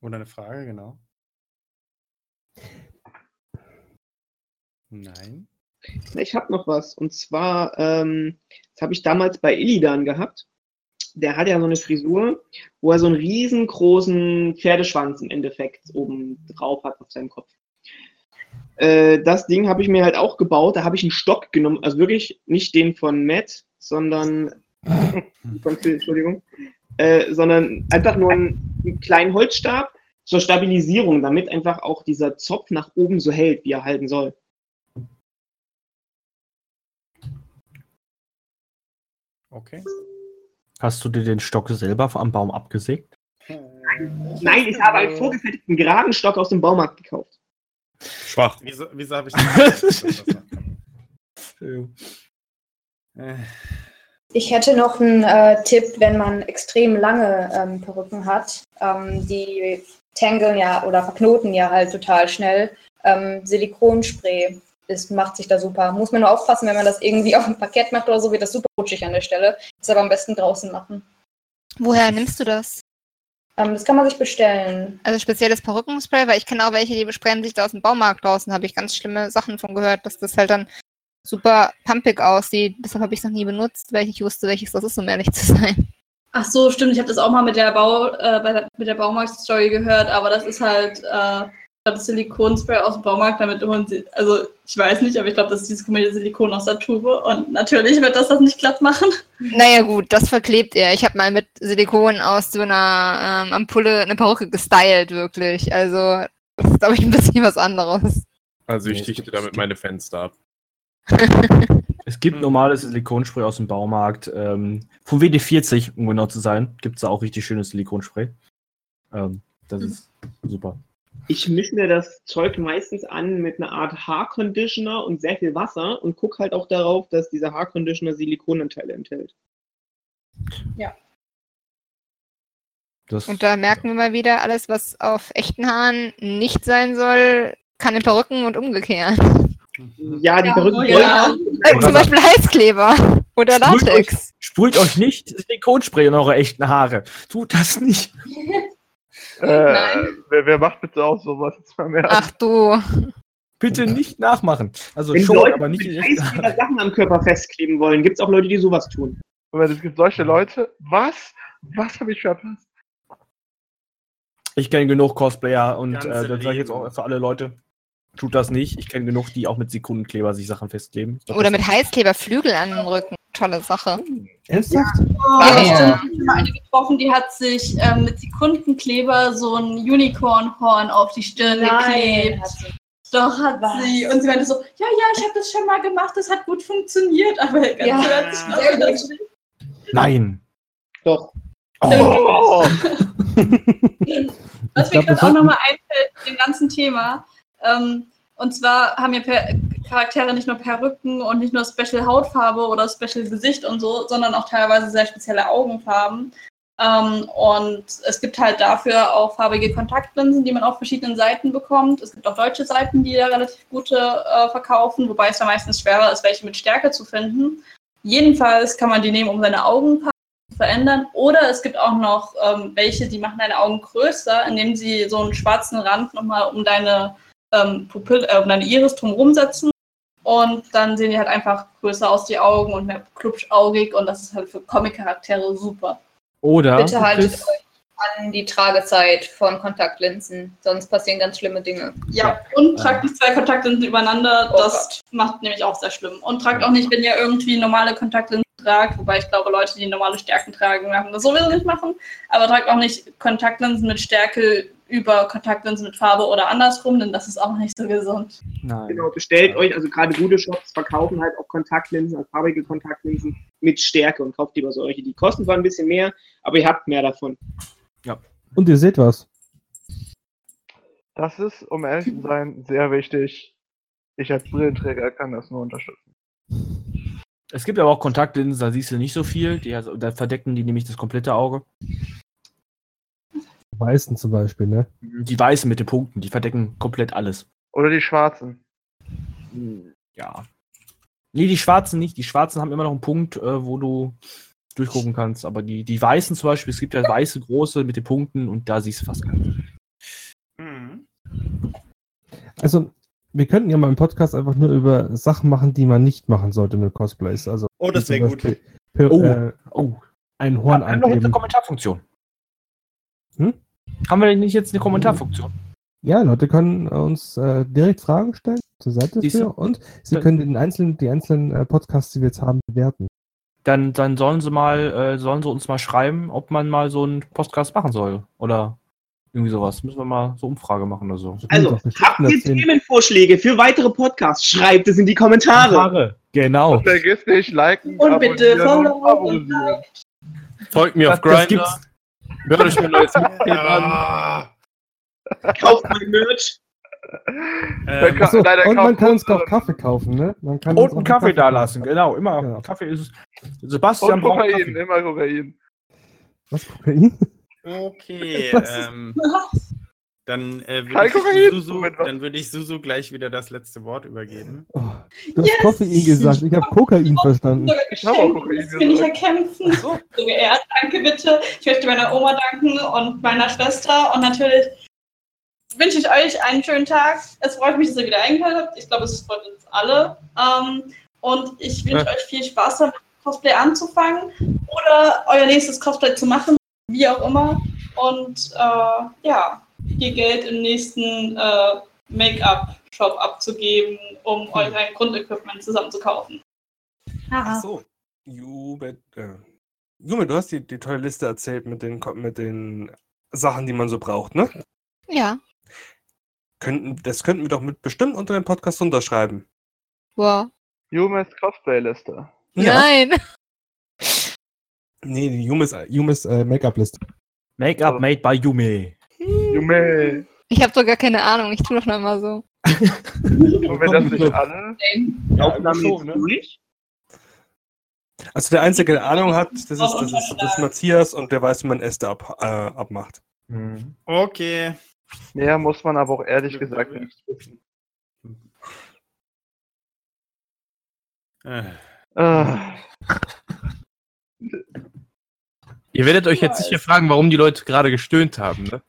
oder eine Frage, genau? Nein. Ich habe noch was. Und zwar, ähm, das habe ich damals bei Illidan gehabt. Der hat ja so eine Frisur, wo er so einen riesengroßen Pferdeschwanz im Endeffekt oben drauf hat auf seinem Kopf. Äh, das Ding habe ich mir halt auch gebaut. Da habe ich einen Stock genommen, also wirklich nicht den von Matt, sondern Entschuldigung, äh, sondern einfach nur einen, einen kleinen Holzstab zur Stabilisierung, damit einfach auch dieser Zopf nach oben so hält, wie er halten soll. Okay. Hast du dir den Stock selber am Baum abgesägt? Nein, ich habe einen vorgefertigten geraden Stock aus dem Baumarkt gekauft. Schwach. Wieso, wieso habe ich das? Äh, Ich hätte noch einen äh, Tipp, wenn man extrem lange ähm, Perücken hat. Ähm, die tangeln ja oder verknoten ja halt total schnell. Ähm, Silikonspray ist, macht sich da super. Muss man nur aufpassen, wenn man das irgendwie auf dem Parkett macht oder so, wird das super rutschig an der Stelle. Das aber am besten draußen machen. Woher nimmst du das? Ähm, das kann man sich bestellen. Also spezielles Perückenspray, weil ich kenne auch welche, die besprayen sich da aus dem Baumarkt draußen. Habe ich ganz schlimme Sachen von gehört, dass das halt dann super pumpig aussieht. Deshalb habe ich es noch nie benutzt, weil ich nicht wusste, welches das ist, um ehrlich zu sein. Ach so, stimmt. Ich habe das auch mal mit der Bau, äh, der, mit der Baumarkt-Story gehört, aber das ist halt äh, das Silikonspray aus dem Baumarkt, damit holen sie, also ich weiß nicht, aber ich glaube, das ist dieses komische Silikon aus der Tube und natürlich wird das das nicht glatt machen. Naja gut, das verklebt er. Ich habe mal mit Silikon aus so einer ähm, Ampulle eine Perücke gestylt, wirklich. Also das ist, glaube ich, ein bisschen was anderes. Also ich dichte damit meine Fenster ab. Es gibt normales Silikonspray aus dem Baumarkt. Ähm, vom WD40, um genau zu sein, gibt es da auch richtig schönes Silikonspray. Ähm, das ist super. Ich mische mir das Zeug meistens an mit einer Art Haarconditioner und sehr viel Wasser und gucke halt auch darauf, dass dieser Haarconditioner Silikonanteile enthält. Ja. Das, Und da merken wir mal wieder, alles, was auf echten Haaren nicht sein soll, kann in Perücken und umgekehrt. Ja, die Ja, Perücken oh ja. Äh, zum Beispiel Heißkleber oder Sprüht Latex. Sprüht euch nicht Silikonspray in eure echten Haare. Tut das nicht. Äh, wer, wer macht bitte auch sowas? Jetzt mal mehr. Ach du. Bitte nicht nachmachen. Also Wenn schon, Leute aber nicht in Heißkleber Haare. Sachen am Körper festkleben wollen, gibt es auch Leute, die sowas tun. Aber es gibt solche Leute. Was? Was habe ich verpasst? Ich kenne genug Cosplayer und äh, das sage ich jetzt auch für alle Leute. Tut das nicht. Ich kenne genug, die auch mit Sekundenkleber sich Sachen festkleben. Glaub, Oder mit Heißkleber Flügel an den Rücken. Tolle Sache. Ernsthaft? Ja, Ja. Ich habe eine getroffen, die hat sich ähm, mit Sekundenkleber so ein Unicornhorn auf die Stirn geklebt. hat sie. Doch, hat Was? sie. Und sie meinte so, ja, ja, ich habe das schon mal gemacht, das hat gut funktioniert. Aber ganz Ja. hat sich noch. Nein. Doch. Oh. Was Ich mir gerade auch nochmal einfällt dem ganzen Thema. Ähm, und zwar haben ja Charaktere nicht nur Perücken und nicht nur Special Hautfarbe oder Special Gesicht und so, sondern auch teilweise sehr spezielle Augenfarben. Ähm, und es gibt halt dafür auch farbige Kontaktlinsen, die man auf verschiedenen Seiten bekommt. Es gibt auch deutsche Seiten, die da relativ gute äh, verkaufen, wobei es da meistens schwerer ist, welche mit Stärke zu finden. Jedenfalls kann man die nehmen, um seine Augenfarbe zu verändern. Oder es gibt auch noch ähm, welche, die machen deine Augen größer, indem sie so einen schwarzen Rand nochmal um deine ähm, Pupille, äh, um deine Iris drumherum setzen. Und dann sehen die halt einfach größer aus, die Augen und mehr klubschaugig. Und das ist halt für Comic-Charaktere super. Oder Bitte haltet kriegst- euch an die Tragezeit von Kontaktlinsen, sonst passieren ganz schlimme Dinge. Ja, und tragt nicht zwei Kontaktlinsen übereinander, Oh das macht nämlich auch sehr schlimm. Und tragt auch nicht, wenn ihr irgendwie normale Kontaktlinsen tragt, wobei ich glaube, Leute, die normale Stärken tragen, werden das sowieso nicht machen, aber tragt auch nicht Kontaktlinsen mit Stärke über Kontaktlinsen mit Farbe oder andersrum, denn das ist auch nicht so gesund. Nein. Genau, bestellt euch, also gerade gute Shops verkaufen halt auch Kontaktlinsen, also farbige Kontaktlinsen mit Stärke und kauft lieber solche. Die kosten zwar ein bisschen mehr, aber ihr habt mehr davon. Und ihr seht was. Das ist, um ehrlich zu sein, sehr wichtig. Ich als Brillenträger kann das nur unterstützen. Es gibt aber auch Kontaktlinsen, da siehst du nicht so viel. Die, also, da verdecken die nämlich das komplette Auge. Weißen zum Beispiel, ne? Die weißen mit den Punkten, die verdecken komplett alles. Oder die schwarzen. Ja. Nee, die schwarzen nicht. Die schwarzen haben immer noch einen Punkt, äh, wo du durchgucken kannst. Aber die, die weißen zum Beispiel, es gibt ja weiße große mit den Punkten und da siehst du fast gar nicht. Mhm. Also, wir könnten ja mal im Podcast einfach nur über Sachen machen, die man nicht machen sollte mit Cosplays. Also, Oh, das wäre gut. Per, Oh. äh, Oh. ein Horn Haben wir noch jetzt eine. Kommentarfunktion? Hm? Haben wir nicht jetzt eine Kommentarfunktion? Ja, Leute können uns äh, direkt Fragen stellen zur Seite für und sie können den einzelnen, die einzelnen äh, Podcasts, die wir jetzt haben, bewerten. Dann, dann sollen sie mal, äh, sollen sie uns mal schreiben, ob man mal so einen Podcast machen soll. Oder irgendwie sowas. Müssen wir mal so Umfrage machen oder so. Also, habt ihr. Themenvorschläge für weitere Podcasts? Schreibt es in die Kommentare. Genau. Vergiss nicht, liken, Und bitte und follow und. Folgt mir auf Grindr. gibt's. Hört euch mein neues an. Ah, Kauft mein Merch. ähm, Achso, leider und man kann uns auch Kaffee kaufen, ne? Man kann Und uns auch einen Kaffee da lassen, genau. Immer Genau. Kaffee ist. Sebastian Und braucht Kokain, Kaffee. immer Kokain. Was, Kokain? Okay, ähm, dann äh, würde Susu, dann würde ich Susu gleich wieder das letzte Wort übergeben. Oh, du hast Yes! Koffein gesagt, ich habe Kokain verstanden. Ich habe auch Kokain das will ich gesagt. erkämpfen. So geehrt, danke bitte. Ich möchte meiner Oma danken und meiner Schwester und natürlich wünsche ich euch einen schönen Tag. Es freut mich, dass ihr wieder eingeschaltet habt. Ich glaube, es freut uns alle. Ähm, und ich wünsche Ja. euch viel Spaß damit, Cosplay anzufangen oder euer nächstes Cosplay zu machen, wie auch immer. Und äh, ja, viel Geld im nächsten äh, Make-up-Shop abzugeben, um euch ein Grundequipment zusammenzukaufen. Ach so. Jume, äh, Jume, du hast die, die tolle Liste erzählt mit den, mit den Sachen, die man so braucht, ne? Ja. Könnten, das könnten wir doch mit bestimmt unter dem Podcast unterschreiben. Wow. Jumes Cosplay-Liste. Nein. Nee, die Jumes, Jumes äh, Make-up-Liste. Make-up made by Yume. Jume. Ich habe doch gar keine Ahnung. Ich tue doch noch mal so. Tun wir das nicht alle? Die Aufnahme so, ist ne? durch. Also der Einzige, der Ahnung hat, das ist, das ist, das ist Matthias und der weiß, wie man Äste ab, äh, abmacht. Okay. Mehr muss man aber auch ehrlich gesagt nicht wissen. Äh, Ah, Ihr werdet euch jetzt sicher fragen, warum die Leute gerade gestöhnt haben. Ne?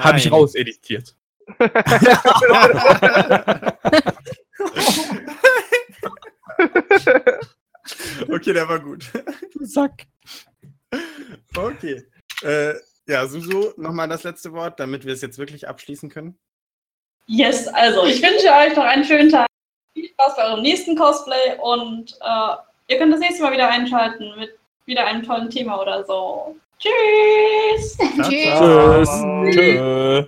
Habe ich rauseditiert. Okay, der war gut. Sack. Okay. Äh, ja, Susu, nochmal das letzte Wort, damit wir es jetzt wirklich abschließen können. Yes, also ich wünsche euch noch einen schönen Tag. Viel Spaß bei eurem nächsten Cosplay und äh, ihr könnt das nächste Mal wieder einschalten mit wieder einem tollen Thema oder so. Tschüss! Tschüss. Tschüss. Tschö.